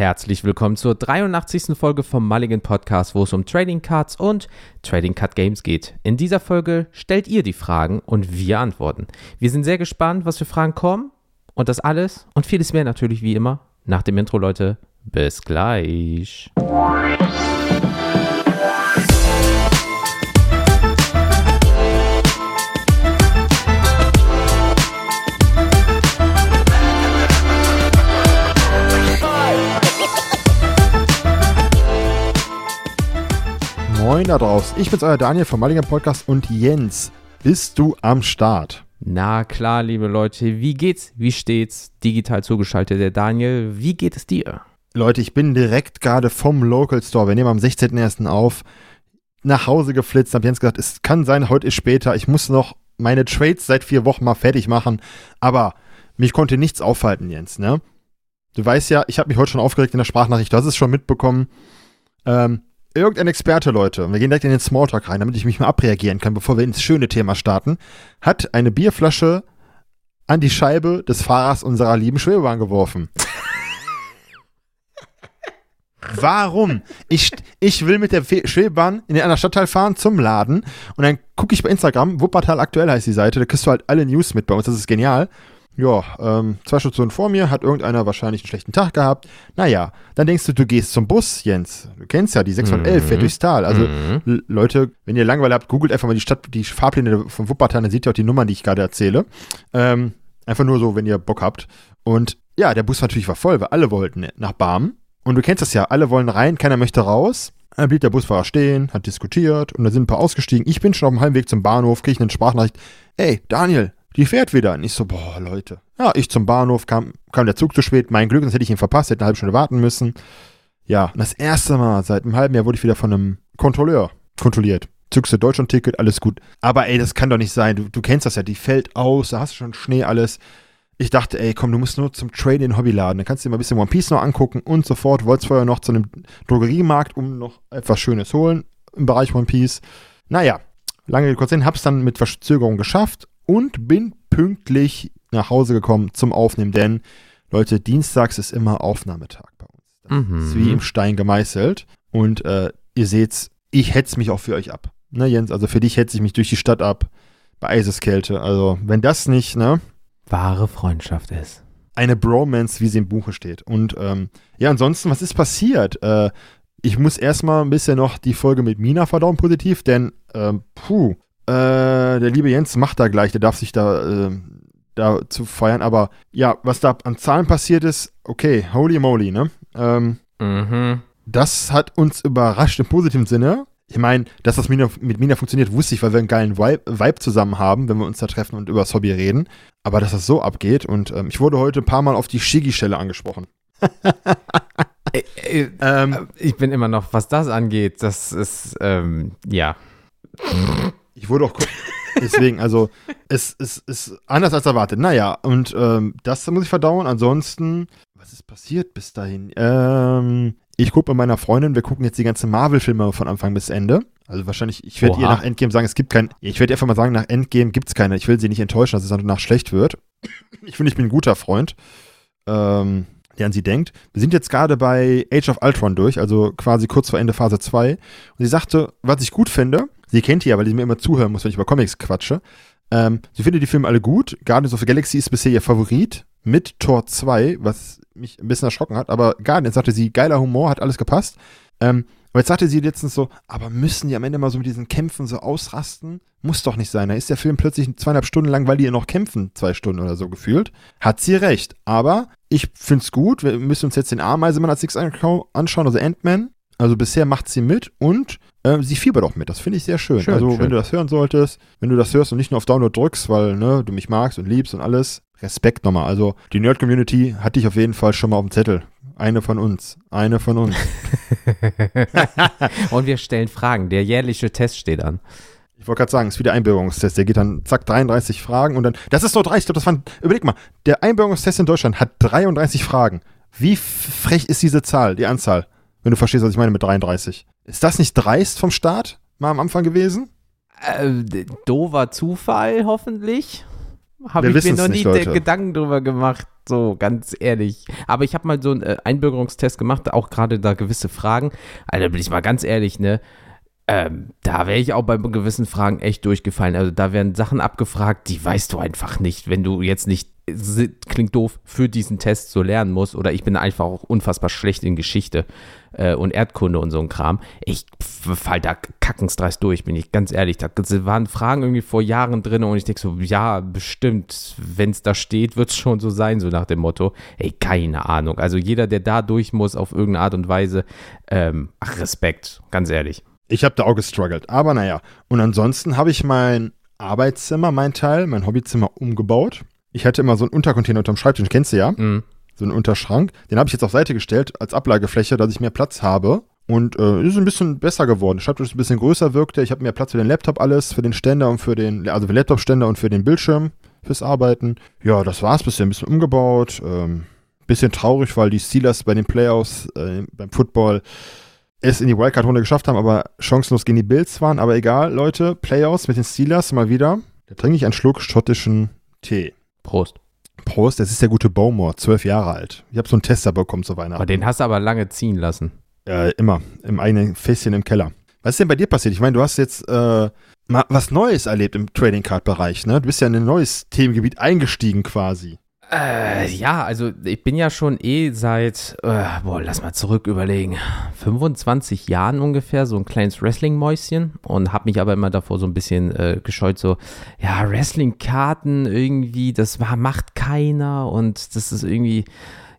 Herzlich willkommen zur 83. Folge vom Mulligan Podcast, wo es um Trading Cards und Trading Card Games geht. In dieser Folge stellt ihr die Fragen und wir antworten. Wir sind sehr gespannt, was für Fragen kommen und das alles und vieles mehr natürlich wie immer nach dem Intro, Leute. Bis gleich. Moin da draußen. Ich bin's euer Daniel vom Mulligan Podcast und Jens, bist du am Start? Na klar, liebe Leute, wie geht's? Wie steht's? Digital zugeschaltet, der Daniel. Wie geht es dir? Leute, ich bin direkt gerade vom Local Store, wir nehmen am 16.01. auf, nach Hause geflitzt, hab Jens gesagt, es kann sein, heute ist später, ich muss noch meine Trades seit vier Wochen mal fertig machen, aber mich konnte nichts aufhalten, Jens, ne? Du weißt ja, ich habe mich heute schon aufgeregt in der Sprachnachricht, du hast es schon mitbekommen. Ähm, irgendein Experte, Leute, wir gehen direkt in den Smalltalk rein, damit ich mich mal abreagieren kann, bevor wir ins schöne Thema starten, hat eine Bierflasche an die Scheibe des Fahrers unserer lieben Schwebebahn geworfen. Warum? Ich, ich will mit der Schwebebahn in den anderen Stadtteil fahren zum Laden und dann gucke ich bei Instagram, Wuppertal aktuell heißt die Seite, da kriegst du halt alle News mit bei uns, das ist genial. Ja, ähm, zwei Stationen vor mir hat irgendeiner wahrscheinlich einen schlechten Tag gehabt. Naja, dann denkst du, du gehst zum Bus, Jens. Du kennst ja die 611, mhm. fährt durchs Tal. Also, mhm. Leute, wenn ihr Langeweile habt, googelt einfach mal die Stadt, die Fahrpläne von Wuppertal, dann seht ihr auch die Nummern, die ich gerade erzähle. Ähm, einfach nur so, wenn ihr Bock habt. Und ja, der Bus natürlich war voll, weil alle wollten nach Barm. Und du kennst das ja, alle wollen rein, keiner möchte raus. Dann blieb der Busfahrer stehen, hat diskutiert und da sind ein paar ausgestiegen. Ich bin schon auf dem Heimweg zum Bahnhof, kriege eine Sprachnachricht. Ey, Daniel, die fährt wieder. Und ich so, boah, Leute. Ja, ich zum Bahnhof, kam, kam der Zug zu spät. Mein Glück, sonst hätte ich ihn verpasst, hätte eine halbe Stunde warten müssen. Ja, und das erste Mal seit einem halben Jahr wurde ich wieder von einem Kontrolleur kontrolliert. Zückst du Deutschland-Ticket, alles gut. Aber ey, das kann doch nicht sein. Du, du kennst das ja, die fällt aus, da hast du schon Schnee, alles. Ich dachte, ey, komm, du musst nur zum Trade in Hobbyladen. Dann kannst du dir mal ein bisschen One Piece noch angucken und sofort. Wolltest vorher noch zu einem Drogeriemarkt, um noch etwas Schönes holen im Bereich One Piece. Naja, lange kurz hin, hab's dann mit Verzögerung geschafft und bin pünktlich nach Hause gekommen zum Aufnehmen, denn Leute, dienstags ist immer Aufnahmetag bei uns. Das mhm. ist wie im Stein gemeißelt. Und äh, ihr seht's, ich hetze mich auch für euch ab. Ne, Jens, also für dich hetze ich mich durch die Stadt ab. Bei Eiseskälte. Also, wenn das nicht, ne? Wahre Freundschaft ist. Eine Bromance, wie sie im Buche steht. Und ähm, ja, ansonsten, was ist passiert? Äh, ich muss erstmal ein bisschen noch die Folge mit Mina verdauen, positiv, denn, ähm, puh, äh, der liebe Jens macht da gleich, der darf sich da, äh, da zu feiern. Aber ja, was da an Zahlen passiert ist, okay, holy moly, ne? Ähm, mhm. Das hat uns überrascht im positiven Sinne. Ich meine, dass das mit Mina funktioniert, wusste ich, weil wir einen geilen Vibe, Vibe, zusammen haben, wenn wir uns da treffen und über das Hobby reden. Aber dass das so abgeht und ähm, ich wurde heute ein paar Mal auf die Shiggy-Stelle angesprochen. äh, äh, ähm, ich bin immer noch, was das angeht, das ist, ähm, ja. Ich wurde auch. Deswegen, also, es, es ist anders als erwartet. Naja, und ähm, das muss ich verdauen. Ansonsten, was ist passiert bis dahin? Ähm, ich gucke mit meiner Freundin, wir gucken jetzt die ganzen Marvel-Filme von Anfang bis Ende. Also wahrscheinlich, ich werde ihr nach Endgame sagen, es gibt kein, ich werde einfach mal sagen, nach Endgame gibt es keine. Ich will sie nicht enttäuschen, dass es danach schlecht wird. Ich finde, ich bin ein guter Freund, ähm, der an sie denkt. Wir sind jetzt gerade bei Age of Ultron durch, also quasi kurz vor Ende Phase 2. Und sie sagte, was ich gut finde, Sie kennt die ja, weil sie mir immer zuhören muss, wenn ich über Comics quatsche. Ähm, sie findet die Filme alle gut. Guardians of the Galaxy ist bisher ihr Favorit mit Tor 2, was mich ein bisschen erschrocken hat. Aber Guardians sagte sie, geiler Humor, hat alles gepasst. Ähm, aber jetzt sagte sie letztens so, aber müssen die am Ende mal so mit diesen Kämpfen so ausrasten? Muss doch nicht sein. Da ist der Film plötzlich zweieinhalb Stunden lang, weil die ja noch kämpfen, zwei Stunden oder so gefühlt. Hat sie recht. Aber ich find's gut. Wir müssen uns jetzt den Ameisenmann als nächstes anschauen, also Ant-Man. Also bisher macht sie mit und äh, sie fiebert auch mit. Das finde ich sehr schön. schön also, schön. wenn du das hören solltest, wenn du das hörst und nicht nur auf Download drückst, weil ne, du mich magst und liebst und alles, Respekt nochmal. Also, die Nerd-Community hat dich auf jeden Fall schon mal auf dem Zettel. Eine von uns. Eine von uns. und wir stellen Fragen. Der jährliche Test steht an. Ich wollte gerade sagen, es ist wieder Einbürgerungstest. Der geht dann, zack, 33 Fragen und dann. Das ist doch dreist. Ich glaube, das waren. Überleg mal, der Einbürgerungstest in Deutschland hat 33 Fragen. Wie frech ist diese Zahl, die Anzahl? Wenn du verstehst, was ich meine mit 33. Ist das nicht dreist vom Start mal am Anfang gewesen? Äh, dover Zufall, hoffentlich. Habe ich mir noch nicht, nie Leute. Gedanken drüber gemacht, so ganz ehrlich. Aber ich habe mal so einen äh, Einbürgerungstest gemacht, auch gerade da gewisse Fragen. Alter, bin ich mal ganz ehrlich, ne? Ähm, da wäre ich auch bei gewissen Fragen echt durchgefallen. Also da werden Sachen abgefragt, die weißt du einfach nicht, wenn du jetzt nicht, klingt doof, für diesen Test so lernen musst. Oder ich bin einfach auch unfassbar schlecht in Geschichte äh, und Erdkunde und so ein Kram. Ich fall da kackensdreist durch, bin ich ganz ehrlich. Da waren Fragen irgendwie vor Jahren drin und ich denke so, ja, bestimmt, wenn es da steht, wird es schon so sein, so nach dem Motto. Ey, keine Ahnung. Also jeder, der da durch muss auf irgendeine Art und Weise, ähm, ach, Respekt, ganz ehrlich. Ich habe da auch gestruggelt. Aber naja. Und ansonsten habe ich mein Arbeitszimmer, mein Teil, mein Hobbyzimmer umgebaut. Ich hatte immer so einen Untercontainer unterm Schreibtisch, kennst du ja? Mhm. So einen Unterschrank. Den habe ich jetzt auf Seite gestellt als Ablagefläche, dass ich mehr Platz habe. Und äh, ist ein bisschen besser geworden. Der Schreibtisch ist ein bisschen größer wirkte. Ich habe mehr Platz für den Laptop alles, für den Ständer und für den, also für den Laptop-Ständer und für den Bildschirm fürs Arbeiten. Ja, das war's bisher. Ein bisschen umgebaut. Ähm, bisschen traurig, weil die Steelers bei den Playoffs äh, beim Football es in die Wildcard-Runde geschafft haben, aber chancenlos gegen die Bills waren. Aber egal, Leute, Playoffs mit den Steelers mal wieder. Da trinke ich einen Schluck schottischen Tee. Prost. Prost, das ist der gute Bowmore, zwölf Jahre alt. Ich habe so einen Tester bekommen zu Weihnachten. Aber den hast du aber lange ziehen lassen. Äh, immer, im eigenen Fässchen im Keller. Was ist denn bei dir passiert? Ich meine, du hast jetzt äh, mal was Neues erlebt im Trading Card Bereich, ne? Du bist ja in ein neues Themengebiet eingestiegen quasi. Äh, ja, also ich bin ja schon eh seit, äh, boah, lass mal zurück überlegen, 25 Jahren ungefähr so ein kleines Wrestling-Mäuschen und habe mich aber immer davor so ein bisschen äh, gescheut, so, ja, Wrestling-Karten irgendwie, das macht keiner und das ist irgendwie,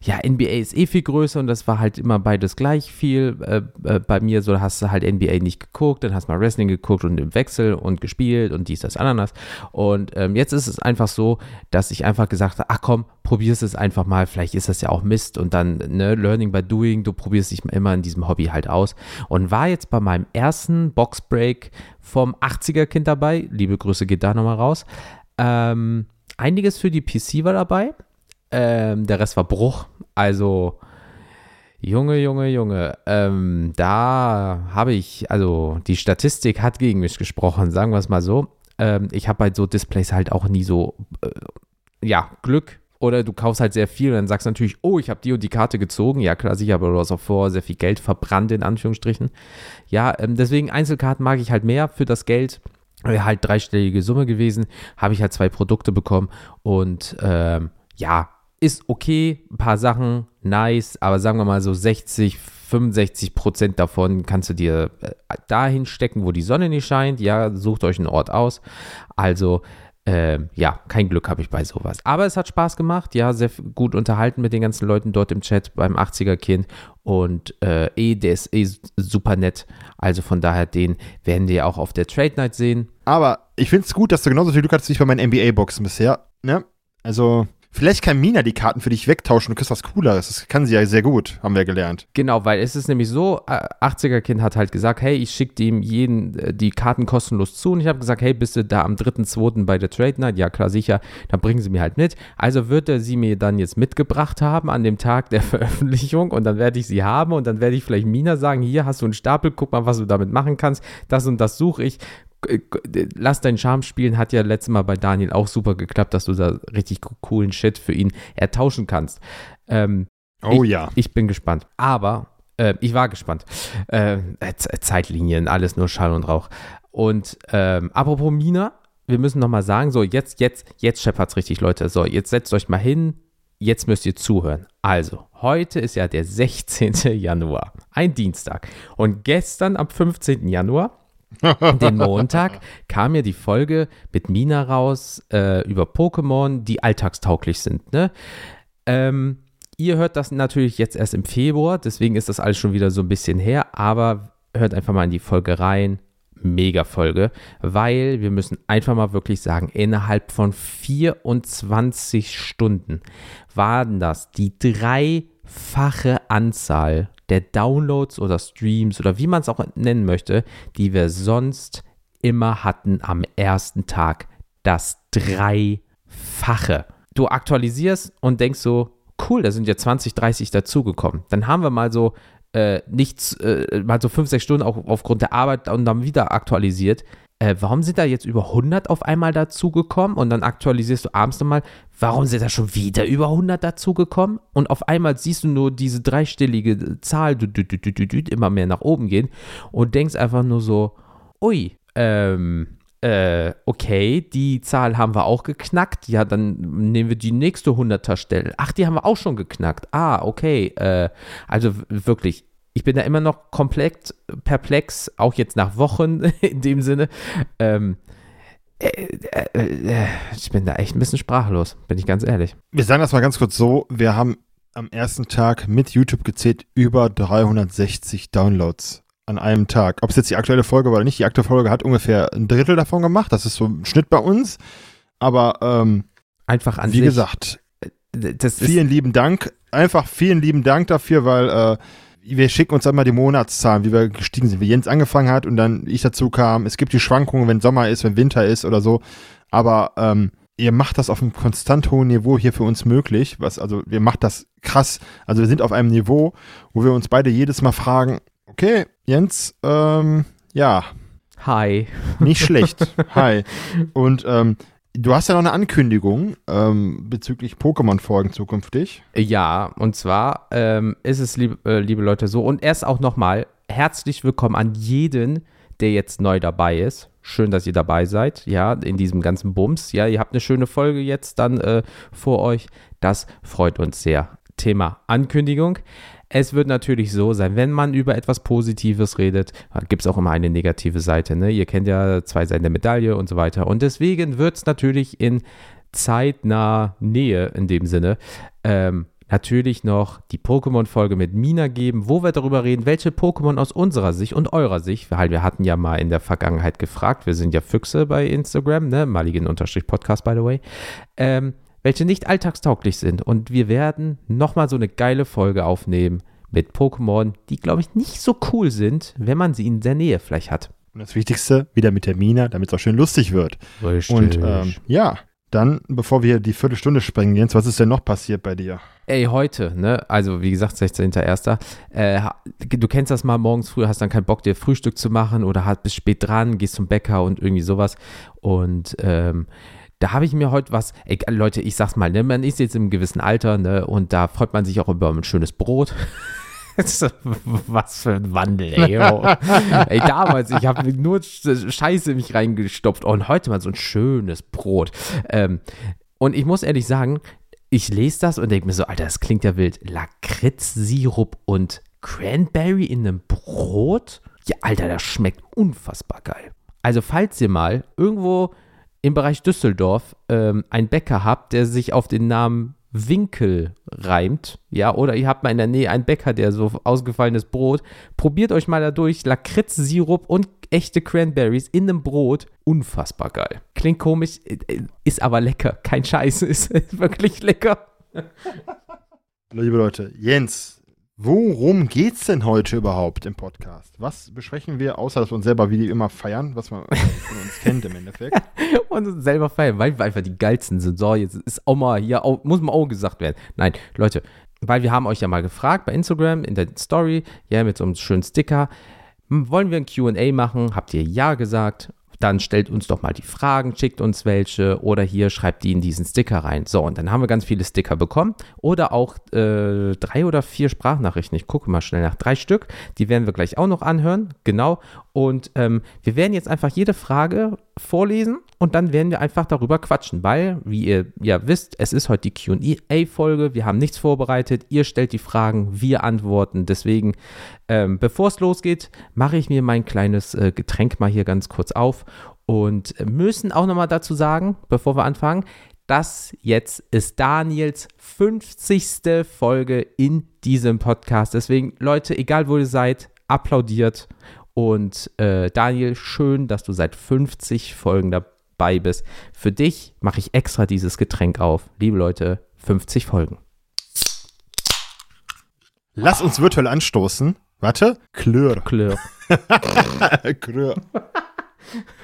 ja, NBA ist eh viel größer und das war halt immer beides gleich viel. Äh, äh, bei mir so hast du halt NBA nicht geguckt, dann hast du mal Wrestling geguckt und im Wechsel und gespielt und dies, das, Ananas. Und ähm, jetzt ist es einfach so, dass ich einfach gesagt habe, ach komm, probierst es einfach mal, vielleicht ist das ja auch Mist und dann, ne, Learning by Doing, du probierst dich immer in diesem Hobby halt aus. Und war jetzt bei meinem ersten Boxbreak vom 80er-Kind dabei, liebe Grüße geht da nochmal raus. Ähm, einiges für die PC war dabei. Ähm, der Rest war Bruch. Also, Junge, Junge, Junge, ähm, da habe ich, also die Statistik hat gegen mich gesprochen, sagen wir es mal so. Ähm, ich habe bei so Displays halt auch nie so, äh, ja, Glück. Oder du kaufst halt sehr viel und dann sagst du natürlich, oh, ich habe die und die Karte gezogen. Ja, klar, sicher, aber du hast auch vor sehr viel Geld verbrannt, in Anführungsstrichen. Ja, ähm, deswegen Einzelkarten mag ich halt mehr für das Geld. Halt dreistellige Summe gewesen. Habe ich halt zwei Produkte bekommen und ähm, ja, ist okay, ein paar Sachen, nice, aber sagen wir mal so 60, 65 Prozent davon kannst du dir äh, dahin stecken, wo die Sonne nicht scheint. Ja, sucht euch einen Ort aus. Also, ähm, ja, kein Glück habe ich bei sowas. Aber es hat Spaß gemacht, ja, sehr gut unterhalten mit den ganzen Leuten dort im Chat beim 80er-Kind und äh, eh, der ist eh super nett. Also von daher, den werden wir auch auf der Trade Night sehen. Aber ich finde es gut, dass du genauso viel Glück hattest wie ich bei meinen NBA-Boxen bisher. Ne? Also, vielleicht kann Mina die Karten für dich wegtauschen und kriegst was Cooleres. Das kann sie ja sehr gut, haben wir gelernt. Genau, weil es ist nämlich so, äh, 80er-Kind hat halt gesagt, hey, ich schicke ihm jeden äh, die Karten kostenlos zu und ich habe gesagt, hey, bist du da am 3.2. bei der Trade Night? Ja, klar, sicher, dann bringen sie mir halt mit. Also wird er sie mir dann jetzt mitgebracht haben an dem Tag der Veröffentlichung und dann werde ich sie haben und dann werde ich vielleicht Mina sagen, hier hast du einen Stapel, guck mal, was du damit machen kannst, das und das suche ich. K- Lass deinen Charme spielen, hat ja letztes Mal bei Daniel auch super geklappt, dass du da richtig coolen Shit für ihn ertauschen kannst. Ähm, Oh ich, ja. Ich bin gespannt. Aber äh, ich war gespannt. Äh, Zeitlinien, alles nur Schall und Rauch. Und ähm, apropos Mina, wir müssen nochmal sagen, so jetzt, jetzt, jetzt scheppert's richtig, Leute. So, jetzt setzt euch mal hin. Jetzt müsst ihr zuhören. Also, heute ist ja der 16. Januar, ein Dienstag. Und gestern am 15. Januar den Montag kam ja die Folge mit Mina raus äh, über Pokémon, die alltagstauglich sind. Ne? Ähm, ihr hört das natürlich jetzt erst im Februar, deswegen ist das alles schon wieder so ein bisschen her, aber hört einfach mal in die Folge rein. Mega Folge, weil wir müssen einfach mal wirklich sagen, innerhalb von 24 Stunden waren das die dreifache Anzahl der Downloads oder Streams oder wie man es auch nennen möchte, die wir sonst immer hatten am ersten Tag. Das Dreifache. Du aktualisierst und denkst so, cool, da sind ja 20, 30 dazugekommen. Dann haben wir mal so äh, nichts, äh, mal so 5, 6 Stunden auch aufgrund der Arbeit und dann wieder aktualisiert. Äh, warum sind da jetzt über 100 auf einmal dazugekommen? Und dann aktualisierst du abends nochmal, warum sind da schon wieder über 100 dazugekommen? Und auf einmal siehst du nur diese dreistellige Zahl dü, dü, dü, immer mehr nach oben gehen und denkst einfach nur so, ui, ähm, äh, okay, die Zahl haben wir auch geknackt. Ja, dann nehmen wir die nächste 100er Stelle. Ach, die haben wir auch schon geknackt. Ah, okay. Äh, also wirklich, ich bin da immer noch komplett perplex, auch jetzt nach Wochen in dem Sinne. Ähm, äh, äh, äh, ich bin da echt ein bisschen sprachlos, bin ich ganz ehrlich. Wir sagen das mal ganz kurz so: Wir haben am ersten Tag mit YouTube gezählt über 360 Downloads an einem Tag. Ob es jetzt die aktuelle Folge war oder nicht, die aktuelle Folge hat ungefähr ein Drittel davon gemacht. Das ist so ein Schnitt bei uns. Aber ähm, einfach an wie sich, gesagt, vielen lieben Dank. Einfach vielen lieben Dank dafür, weil äh, wir schicken uns einmal die Monatszahlen, wie wir gestiegen sind, wie Jens angefangen hat und dann ich dazu kam. Es gibt die Schwankungen, wenn Sommer ist, wenn Winter ist oder so. Aber ähm, ihr macht das auf einem konstant hohen Niveau hier für uns möglich. Was, also, wir macht das krass. Also, wir sind auf einem Niveau, wo wir uns beide jedes Mal fragen, Okay, Jens, ähm, ja. Hi. Nicht schlecht. Hi. Und ähm, du hast ja noch eine Ankündigung ähm, bezüglich Pokémon-Folgen zukünftig. Ja, und zwar ähm, ist es, lieb, äh, liebe Leute, so. Und erst auch nochmal herzlich willkommen an jeden, der jetzt neu dabei ist. Schön, dass ihr dabei seid, ja, in diesem ganzen Bums. Ja, ihr habt eine schöne Folge jetzt dann äh, vor euch. Das freut uns sehr. Thema Ankündigung. Es wird natürlich so sein, wenn man über etwas Positives redet, gibt es auch immer eine negative Seite. Ne? Ihr kennt ja zwei Seiten der Medaille und so weiter. Und deswegen wird es natürlich in zeitnah Nähe in dem Sinne ähm, natürlich noch die Pokémon-Folge mit Mina geben, wo wir darüber reden, welche Pokémon aus unserer Sicht und eurer Sicht, weil wir hatten ja mal in der Vergangenheit gefragt, wir sind ja Füchse bei Instagram, ne, maligen-podcast by the way, ähm, welche nicht alltagstauglich sind. Und wir werden nochmal so eine geile Folge aufnehmen mit Pokémon, die, glaube ich, nicht so cool sind, wenn man sie in der Nähe vielleicht hat. Und das Wichtigste, wieder mit der Mina, damit es auch schön lustig wird. Richtig. Und ähm, ja, dann, bevor wir die Viertelstunde sprengen, Jens, was ist denn noch passiert bei dir? Ey, heute, ne? Also, wie gesagt, 16.01. Äh, du kennst das mal morgens früh, hast dann keinen Bock, dir Frühstück zu machen oder halt bis spät dran, gehst zum Bäcker und irgendwie sowas. Und ähm, da habe ich mir heute was, ey, Leute, ich sag's mal, ne, man ist jetzt im gewissen Alter, ne, und da freut man sich auch über ein schönes Brot. Was für ein Wandel, ey. Ey, damals, ich habe nur Scheiße in mich reingestopft und heute mal so ein schönes Brot. Ähm, und ich muss ehrlich sagen, ich lese das und denke mir so, Alter, das klingt ja wild. Lakritzsirup und Cranberry in einem Brot? Ja, Alter, das schmeckt unfassbar geil. Also, falls ihr mal irgendwo im Bereich Düsseldorf ähm, einen Bäcker habt, der sich auf den Namen Winkel reimt, ja, oder ihr habt mal in der Nähe einen Bäcker, der so ausgefallenes Brot, probiert euch mal dadurch Lakritzsirup und echte Cranberries in einem Brot, unfassbar geil. Klingt komisch, äh, ist aber lecker, kein Scheiß, ist wirklich lecker. Liebe Leute, Jens, Worum geht's denn heute überhaupt im Podcast? Was besprechen wir, außer dass wir uns selber wie immer feiern, was man von uns kennt im Endeffekt? und uns selber feiern, weil wir einfach die geilsten sind. So, jetzt ist auch mal hier, auch, muss man auch gesagt werden. Nein, Leute, weil wir haben euch ja mal gefragt bei Instagram in der Story, ja, mit so einem schönen Sticker, wollen wir ein QA machen? Habt ihr ja gesagt? Dann stellt uns doch mal die Fragen, schickt uns welche oder hier schreibt die in diesen Sticker rein. So, und dann haben wir ganz viele Sticker bekommen oder auch äh, drei oder vier Sprachnachrichten. Ich gucke mal schnell nach drei Stück. Die werden wir gleich auch noch anhören. Genau. Und ähm, wir werden jetzt einfach jede Frage vorlesen und dann werden wir einfach darüber quatschen, weil, wie ihr ja wisst, es ist heute die QA-Folge. Wir haben nichts vorbereitet. Ihr stellt die Fragen, wir antworten. Deswegen, ähm, bevor es losgeht, mache ich mir mein kleines äh, Getränk mal hier ganz kurz auf und müssen auch nochmal dazu sagen, bevor wir anfangen, das jetzt ist Daniels 50. Folge in diesem Podcast. Deswegen, Leute, egal wo ihr seid, applaudiert und äh, Daniel, schön, dass du seit 50 Folgen dabei bist. Für dich mache ich extra dieses Getränk auf. Liebe Leute, 50 Folgen. Lass uns virtuell anstoßen. Warte. Klör. Klör. Klör.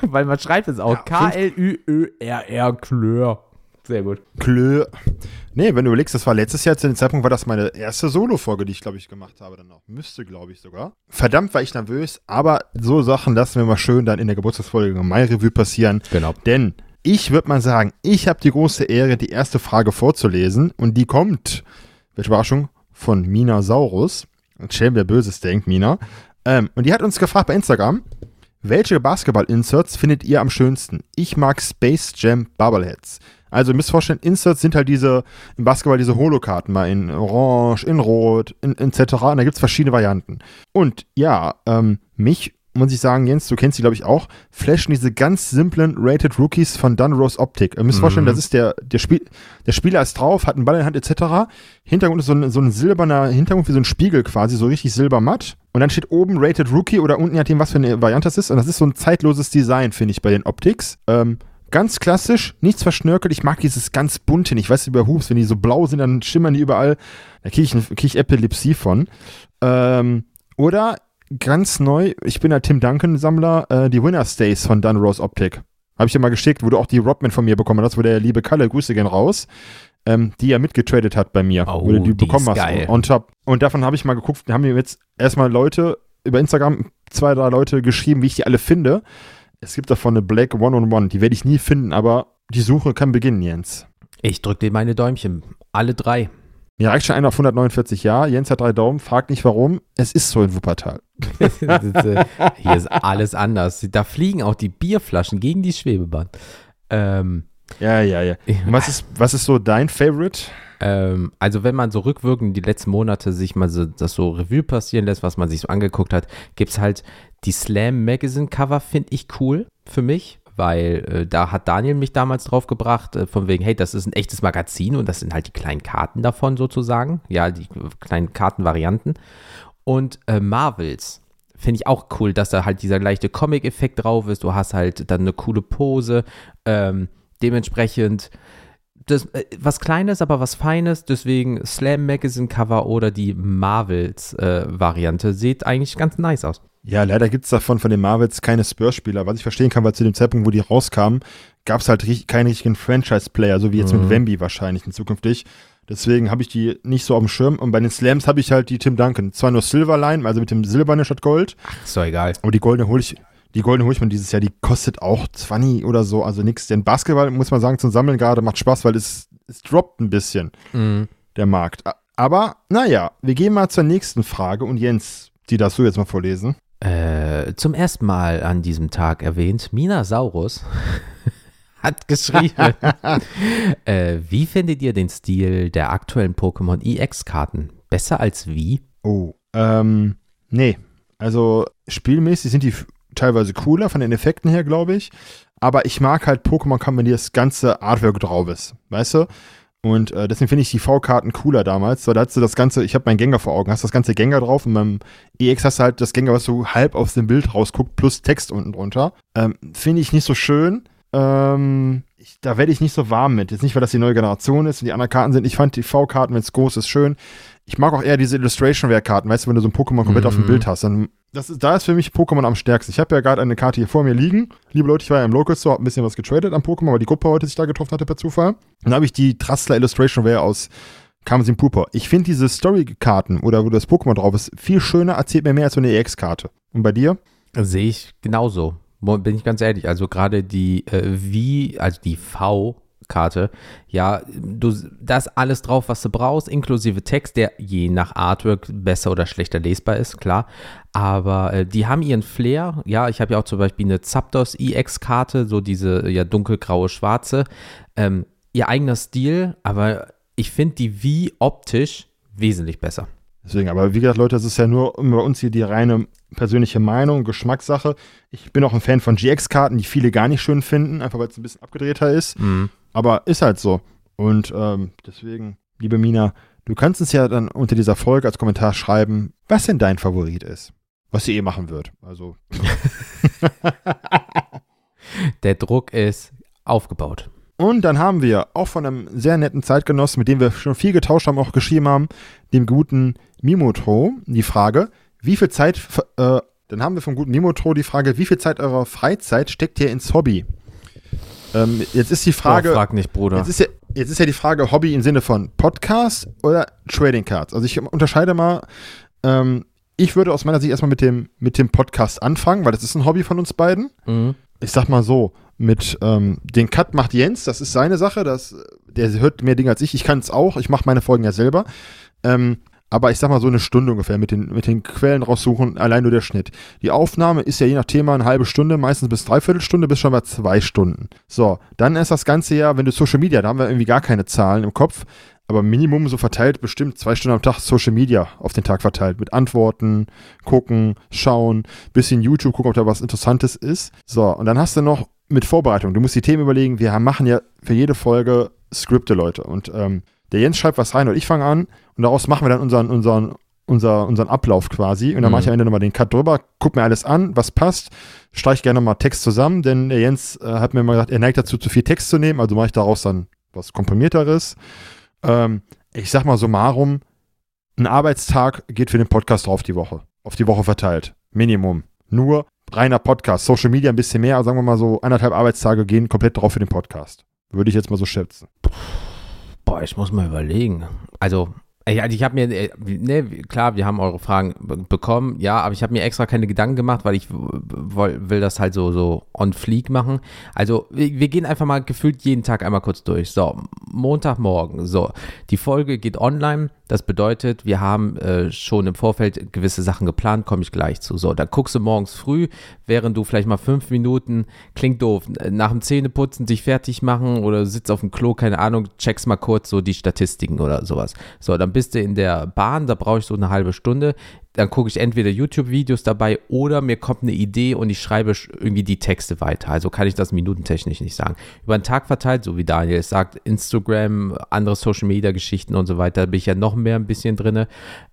Weil man schreibt es auch. K-L-Ü-Ö-R-R, Klör. Sehr gut. Klö. Nee, wenn du überlegst, das war letztes Jahr zu dem Zeitpunkt, war das meine erste Solo-Folge, die ich, glaube ich, gemacht habe dann auch. Müsste, glaube ich, sogar. Verdammt war ich nervös, aber so Sachen lassen wir mal schön dann in der Geburtstagsfolge Mai Revue passieren. Genau. Denn ich würde mal sagen, ich habe die große Ehre, die erste Frage vorzulesen und die kommt, welche Überraschung, von Mina Saurus. Schön, wer Böses denkt, Mina. Ähm, und die hat uns gefragt bei Instagram, welche Basketball-Inserts findet ihr am schönsten? Ich mag Space Jam Bubbleheads. Also ihr müsst vorstellen, Inserts sind halt diese, im Basketball diese Holokarten, mal in Orange, in Rot, in, etc. Und da gibt es verschiedene Varianten. Und ja, ähm, mich muss ich sagen, Jens, du kennst die, glaube ich, auch, flashen diese ganz simplen Rated Rookies von Dunrose Optik. Ihr müsst mhm. vorstellen, das ist der, der, Spiel, der Spieler ist drauf, hat einen Ball in der Hand, etc. Hintergrund ist so ein, so ein silberner Hintergrund wie so ein Spiegel quasi, so richtig silbermatt. Und dann steht oben Rated Rookie oder unten, je nachdem, was für eine Variante das ist. Und das ist so ein zeitloses Design, finde ich, bei den Optics. Ähm, Ganz klassisch, nichts verschnörkelt. Ich mag dieses ganz bunte nicht. Weißt du, über Hoops, wenn die so blau sind, dann schimmern die überall. Da kriege ich, krieg ich Epilepsie von. Ähm, oder ganz neu, ich bin der Tim Duncan-Sammler, äh, die Winner Stays von Dunrose Optik. Habe ich dir mal geschickt, wo du auch die Rodman von mir bekommen hast, wo der liebe Kalle, Grüße gehen raus, ähm, die er mitgetradet hat bei mir. Oh, wo du die, die bekommen hast. geil. On top. Und davon habe ich mal geguckt, haben mir jetzt erstmal Leute über Instagram, zwei, drei Leute geschrieben, wie ich die alle finde. Es gibt davon eine Black One-on-One, die werde ich nie finden, aber die Suche kann beginnen, Jens. Ich drücke dir meine Däumchen. Alle drei. Mir reicht schon einer auf 149 Jahre. Jens hat drei Daumen, fragt nicht warum. Es ist so in Wuppertal. Hier ist alles anders. Da fliegen auch die Bierflaschen gegen die Schwebebahn. Ähm, Ja, ja, ja. Was ist, was ist so dein Favorite? Ähm, also wenn man so rückwirkend die letzten Monate sich mal so, das so Revue passieren lässt, was man sich so angeguckt hat, gibt es halt die Slam Magazine Cover, finde ich cool für mich. Weil äh, da hat Daniel mich damals drauf gebracht, äh, von wegen, hey, das ist ein echtes Magazin und das sind halt die kleinen Karten davon sozusagen. Ja, die kleinen Kartenvarianten. Und äh, Marvels finde ich auch cool, dass da halt dieser leichte Comic-Effekt drauf ist. Du hast halt dann eine coole Pose. Ähm, dementsprechend das, äh, was Kleines, aber was Feines. Deswegen Slam Magazine Cover oder die Marvels äh, Variante sieht eigentlich ganz nice aus. Ja, leider gibt es davon von den Marvels keine Spurs-Spieler, was ich verstehen kann, weil zu dem Zeitpunkt, wo die rauskamen, gab es halt ri- keinen richtigen Franchise-Player, so wie jetzt Mhm. mit Wemby wahrscheinlich in zukünftig. Deswegen habe ich die nicht so auf dem Schirm. Und bei den Slams habe ich halt die Tim Duncan. Zwar nur Silverline, also mit dem Silberne statt Gold, Ist doch egal. aber die goldene hole ich, die goldene hole ich mir dieses Jahr, die kostet auch 20 oder so, also nix. Denn Basketball, muss man sagen, zum Sammeln gerade macht Spaß, weil es, es droppt ein bisschen, Mhm. der Markt. Aber, naja, wir gehen mal zur nächsten Frage und Jens, die darfst du jetzt mal vorlesen. Äh, zum ersten Mal an diesem Tag erwähnt, Mina Saurus hat geschrieben, äh, wie findet ihr den Stil der aktuellen Pokémon EX-Karten? Besser als wie? Oh, ähm, nee. Also spielmäßig sind die teilweise cooler von den Effekten her, glaube ich. Aber ich mag halt Pokémon Kampf, wenn das ganze Artwork drauf ist, weißt du? Und äh, deswegen finde ich die V-Karten cooler damals, weil da hast du das ganze, ich habe meinen Gengar vor Augen, hast das ganze Gengar drauf und beim EX hast du halt das Gengar, was so halb aus dem Bild rausguckt, plus Text unten drunter. Ähm, finde ich nicht so schön. Ähm, ich, da werde ich nicht so warm mit. Jetzt nicht, weil das die neue Generation ist und die anderen Karten sind. Ich fand die V-Karten, wenn es groß ist, schön. Ich mag auch eher diese Illustration-Karten, weißt du, wenn du so ein Pokémon komplett auf dem Mhm. Bild hast. Dann, das ist, da ist für mich Pokémon am stärksten. Ich habe ja gerade eine Karte hier vor mir liegen. Liebe Leute, ich war ja im Local Store, hab ein bisschen was getradet am Pokémon, weil die Gruppe heute sich da getroffen hatte per Zufall. Dann habe ich die Trastler Illustration Rare aus Kamsin Purpur. Ich finde diese Story-Karten oder wo das Pokémon drauf ist, viel schöner, erzählt mir mehr als so eine EX-Karte. Und bei dir? Sehe ich genauso. Bin ich ganz ehrlich. Also gerade die äh, wie, also die V-Karte, ja, du, da alles drauf, was du brauchst, inklusive Text, der je nach Artwork besser oder schlechter lesbar ist, klar. Aber äh, die haben ihren Flair. Ja, ich habe ja auch zum Beispiel eine Zapdos EX-Karte, so diese ja dunkelgraue, schwarze. Ähm, ihr eigener Stil, aber ich finde die wie optisch wesentlich besser. Deswegen, aber wie gesagt, Leute, das ist ja nur bei uns hier die reine persönliche Meinung, Geschmackssache. Ich bin auch ein Fan von GX-Karten, die viele gar nicht schön finden, einfach weil es ein bisschen abgedrehter ist. Mhm. Aber ist halt so. Und ähm, deswegen, liebe Mina, du kannst uns ja dann unter dieser Folge als Kommentar schreiben, was denn dein Favorit ist. Was sie eh machen wird. Also, Der Druck ist aufgebaut. Und dann haben wir auch von einem sehr netten Zeitgenossen, mit dem wir schon viel getauscht haben, auch geschrieben haben, dem guten Mimotro, die Frage, wie viel Zeit, äh, dann haben wir vom guten Mimotro die Frage, wie viel Zeit eurer Freizeit steckt ihr ins Hobby? Ähm, jetzt ist die Frage, oh, frag nicht, Bruder. jetzt ist ja, Jetzt ist ja die Frage Hobby im Sinne von Podcast oder Trading Cards. Also ich unterscheide mal, ähm, ich würde aus meiner Sicht erstmal mit dem, mit dem Podcast anfangen, weil das ist ein Hobby von uns beiden. Mhm. Ich sag mal so, mit ähm, den Cut macht Jens, das ist seine Sache, das, der hört mehr Dinge als ich, ich kann es auch, ich mache meine Folgen ja selber. Ähm, aber ich sag mal so eine Stunde ungefähr mit den, mit den Quellen raussuchen, allein nur der Schnitt. Die Aufnahme ist ja je nach Thema eine halbe Stunde, meistens bis dreiviertel Stunde, bis schon mal zwei Stunden. So, dann ist das Ganze ja, wenn du Social Media, da haben wir irgendwie gar keine Zahlen im Kopf, aber Minimum so verteilt bestimmt zwei Stunden am Tag Social Media auf den Tag verteilt. Mit Antworten, gucken, schauen, bisschen YouTube, gucken, ob da was Interessantes ist. So, und dann hast du noch mit Vorbereitung. Du musst die Themen überlegen. Wir machen ja für jede Folge Skripte, Leute. Und ähm, der Jens schreibt was rein und ich fange an und daraus machen wir dann unseren, unseren, unser, unseren Ablauf quasi. Und dann Mhm. mache ich am Ende nochmal den Cut drüber, guck mir alles an, was passt, streich gerne nochmal Text zusammen, denn der Jens äh, hat mir mal gesagt, er neigt dazu, zu viel Text zu nehmen, also mache ich daraus dann was komprimierteres. Ähm, ich sag mal summarum, ein Arbeitstag geht für den Podcast drauf die Woche. Auf die Woche verteilt. Minimum. Nur reiner Podcast. Social Media ein bisschen mehr, sagen wir mal so anderthalb Arbeitstage gehen komplett drauf für den Podcast. Würde ich jetzt mal so schätzen. Boah, ich muss mal überlegen. Also, ja, ich habe mir, äh, ne, klar, wir haben eure Fragen be- bekommen, ja, aber ich habe mir extra keine Gedanken gemacht, weil ich will das halt so, so on fleek machen. Also, wir, gehen einfach mal gefühlt jeden Tag einmal kurz durch. So, Montagmorgen, so, die Folge geht online. Das bedeutet, wir haben äh, schon im Vorfeld gewisse Sachen geplant, komme ich gleich zu. So, da guckst du morgens früh, während du vielleicht mal fünf Minuten, klingt doof, nach dem Zähneputzen dich fertig machen oder sitzt auf dem Klo, keine Ahnung, checkst mal kurz so die Statistiken oder sowas. So, dann bist du in der Bahn, da brauche ich so eine halbe Stunde. Dann gucke ich entweder YouTube-Videos dabei oder mir kommt eine Idee und ich schreibe sch- irgendwie die Texte weiter. Also kann ich das minutentechnisch nicht sagen. Über den Tag verteilt, so wie Daniel es sagt, Instagram, andere Social-Media-Geschichten und so weiter, da bin ich ja noch mehr ein bisschen drinne.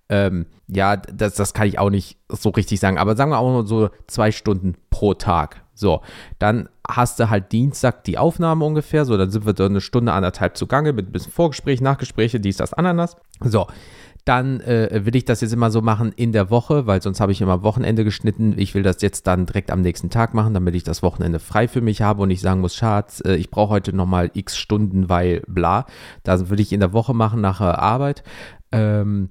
Ähm, ja, das, das kann ich auch nicht so richtig sagen. Aber sagen wir auch nur so zwei Stunden pro Tag. So, dann hast du halt Dienstag die Aufnahme ungefähr. So, dann sind wir da eine Stunde, anderthalb zugange mit ein bisschen Vorgespräch, Nachgespräche, dies, das, Ananas. So, dann äh, will ich das jetzt immer so machen in der Woche, weil sonst habe ich immer Wochenende geschnitten. Ich will das jetzt dann direkt am nächsten Tag machen, damit ich das Wochenende frei für mich habe und ich sagen muss, Schatz, äh, ich brauche heute nochmal x Stunden, weil bla. Das würde ich in der Woche machen nach Arbeit. Ähm,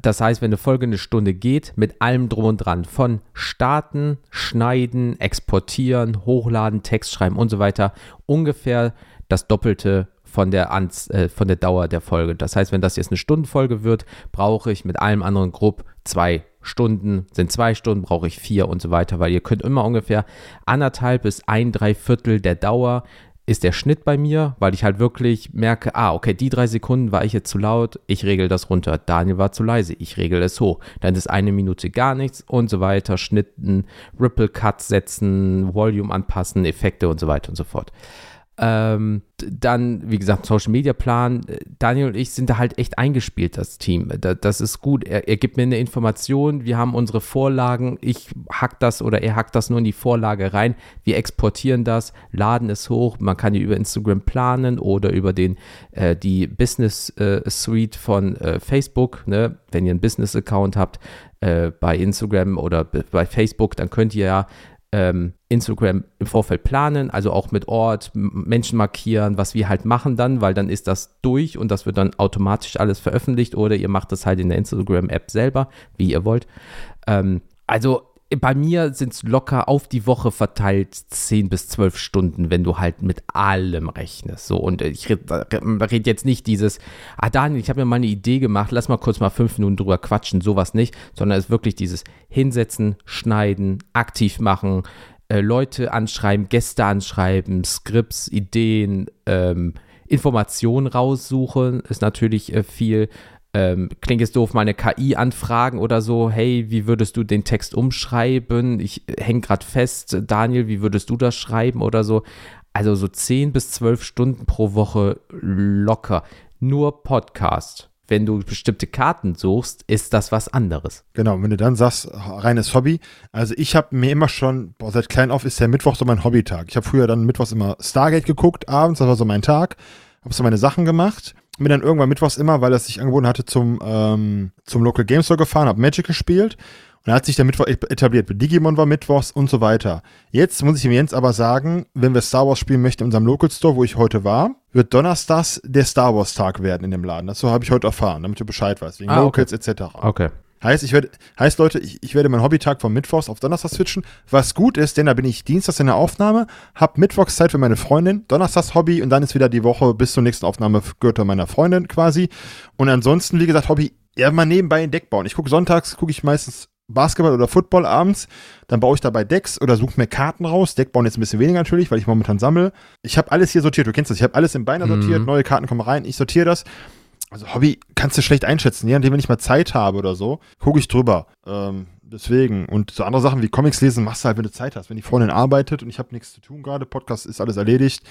das heißt, wenn eine Folge eine Stunde geht, mit allem drum und dran, von starten, schneiden, exportieren, hochladen, Text schreiben und so weiter, ungefähr das Doppelte von der, Anz äh, von der Dauer der Folge. Das heißt, wenn das jetzt eine Stundenfolge wird, brauche ich mit allem anderen grob zwei Stunden, sind zwei Stunden, brauche ich vier und so weiter, weil ihr könnt immer ungefähr anderthalb bis ein, drei Viertel der Dauer ist der Schnitt bei mir, weil ich halt wirklich merke, ah, okay, die drei Sekunden war ich jetzt zu laut, ich regel das runter. Daniel war zu leise, ich regel es hoch. Dann ist eine Minute gar nichts und so weiter. Schnitten, Ripple Cut setzen, Volume anpassen, Effekte und so weiter und so fort. Ähm, dann, wie gesagt, Social Media Plan. Äh, Daniel und ich sind da halt echt eingespielt, das Team. Da, das ist gut. Er, er gibt mir eine Information. Wir haben unsere Vorlagen. Ich hack das oder er hackt das nur in die Vorlage rein. Wir exportieren das, laden es hoch. Man kann die über Instagram planen oder über den, äh, die Business äh, Suite von äh, Facebook. Ne? Wenn ihr einen Business Account habt äh, bei Instagram oder bei Facebook, dann könnt ihr ja ähm, Instagram im Vorfeld planen, also auch mit Ort, Menschen markieren, was wir halt machen dann, weil dann ist das durch und das wird dann automatisch alles veröffentlicht oder ihr macht das halt in der Instagram-App selber, wie ihr wollt. Ähm, also bei mir sind es locker auf die Woche verteilt 10 bis 12 Stunden, wenn du halt mit allem rechnest. So, und ich rede red jetzt nicht dieses, ah Daniel, ich habe mir mal eine Idee gemacht, lass mal kurz mal fünf Minuten drüber quatschen, sowas nicht, sondern es ist wirklich dieses Hinsetzen, Schneiden, aktiv machen, äh, Leute anschreiben, Gäste anschreiben, Skripts, Ideen, ähm, Informationen raussuchen, ist natürlich äh, viel. Ähm, klingt jetzt doof, meine KI anfragen oder so, hey, wie würdest du den Text umschreiben? Ich hänge gerade fest, Daniel, wie würdest du das schreiben oder so? Also so 10 bis 12 Stunden pro Woche locker. Nur Podcast. Wenn du bestimmte Karten suchst, ist das was anderes. Genau, wenn du dann sagst, reines Hobby. Also ich habe mir immer schon, boah, seit klein auf ist der Mittwoch so mein Hobbytag. Ich habe früher dann mittwochs immer Stargate geguckt, abends, das war so mein Tag. Habe so meine Sachen gemacht. Bin dann irgendwann mittwochs immer, weil es sich angeboten hatte, zum, ähm, zum Local Game Store gefahren, habe Magic gespielt. dann hat sich der Mittwoch etabliert. Digimon war Mittwochs und so weiter. Jetzt muss ich dem Jens aber sagen, wenn wir Star Wars spielen möchten in unserem Local Store, wo ich heute war, wird Donnerstags der Star Wars Tag werden in dem Laden. Das so habe ich heute erfahren, damit du Bescheid weißt. Wegen Ah, Locals etc. Okay. Heißt, ich werde, heißt Leute, ich, ich werde meinen Hobbytag von Mittwochs auf Donnerstag switchen. Was gut ist, denn da bin ich Dienstags in der Aufnahme, hab Mittwochs Zeit für meine Freundin, Donnerstags Hobby und dann ist wieder die Woche bis zur nächsten Aufnahme gehört meiner Freundin quasi. Und ansonsten, wie gesagt, Hobby, ja, mal nebenbei ein Deck bauen. Ich gucke sonntags, gucke ich meistens Basketball oder Football abends, dann baue ich dabei Decks oder suche mir Karten raus. Deck bauen jetzt ein bisschen weniger natürlich, weil ich momentan sammle. Ich habe alles hier sortiert, du kennst das, ich habe alles im Beiner Mhm. sortiert, neue Karten kommen rein, ich sortiere das. Also Hobby kannst du schlecht einschätzen, je nachdem, wenn ich mal Zeit habe oder so, gucke ich drüber. Ähm, deswegen. Und so andere Sachen wie Comics lesen machst du halt, wenn du Zeit hast. Wenn die Freundin arbeitet und ich habe nichts zu tun gerade, Podcast ist alles erledigt,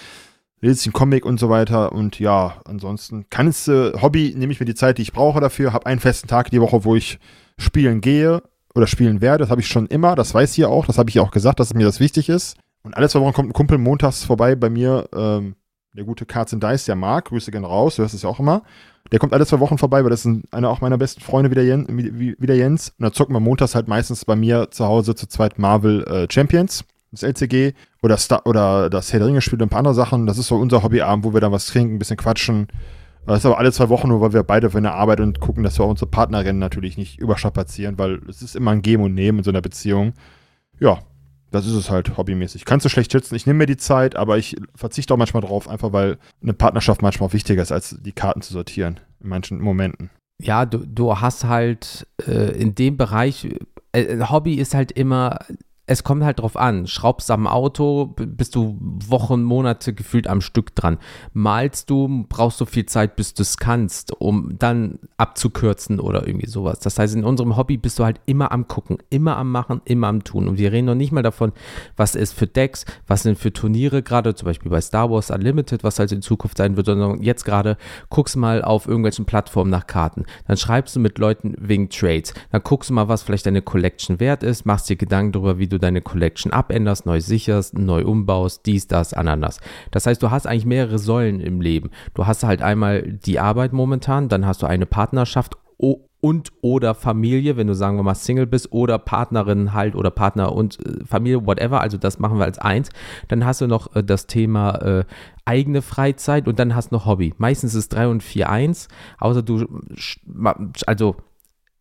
lese ich einen Comic und so weiter. Und ja, ansonsten kannst du, Hobby nehme ich mir die Zeit, die ich brauche dafür, habe einen festen Tag die Woche, wo ich spielen gehe oder spielen werde. Das habe ich schon immer, das weiß ihr auch, das habe ich ja auch gesagt, dass mir das wichtig ist. Und alle zwei Wochen kommt ein Kumpel montags vorbei bei mir, ähm, der gute Cards and Dice, der Marc, Grüße gern raus, du hörst es ja auch immer. Der kommt alle zwei Wochen vorbei, weil das ist ein, einer auch meiner besten Freunde, wie der, Jen, wie, wie- wie der Jens. Und da zocken wir montags halt meistens bei mir zu Hause zu zweit Marvel äh, Champions, das LCG, oder, Star, oder das Herr der Ringe spielt und ein paar andere Sachen. Das ist so unser Hobbyabend, wo wir dann was trinken, ein bisschen quatschen. Das ist aber alle zwei Wochen nur, weil wir beide für eine Arbeit und gucken, dass wir auch unsere Partnerinnen natürlich nicht überstrapazieren, weil es ist immer ein Geben und Nehmen in so einer Beziehung. Ja, das ist es halt hobbymäßig. Kannst du schlecht schätzen. Ich nehme mir die Zeit, aber ich verzichte auch manchmal drauf, einfach weil eine Partnerschaft manchmal auch wichtiger ist, als die Karten zu sortieren. In manchen Momenten. Ja, du, du hast halt äh, in dem Bereich, äh, Hobby ist halt immer, es kommt halt drauf an. Schraubst am Auto, bist du Wochen, Monate gefühlt am Stück dran. Malst du, brauchst du viel Zeit, bis du es kannst, um dann abzukürzen oder irgendwie sowas. Das heißt, in unserem Hobby bist du halt immer am Gucken, immer am Machen, immer am Tun. Und wir reden noch nicht mal davon, was ist für Decks, was sind für Turniere, gerade zum Beispiel bei Star Wars Unlimited, was halt in Zukunft sein wird, sondern jetzt gerade guckst mal auf irgendwelchen Plattformen nach Karten. Dann schreibst du mit Leuten wegen Trades. Dann guckst du mal, was vielleicht deine Collection wert ist, machst dir Gedanken darüber, wie du deine Collection abänderst, neu sicherst, neu umbaust, dies, das, ananas. Das heißt, du hast eigentlich mehrere Säulen im Leben. Du hast halt einmal die Arbeit momentan, dann hast du eine Partnerschaft und oder Familie, wenn du sagen wir mal Single bist oder Partnerin halt oder Partner und äh, Familie, whatever, also das machen wir als eins. Dann hast du noch äh, das Thema äh, eigene Freizeit und dann hast du noch Hobby. Meistens ist 3 und 4 eins, außer du also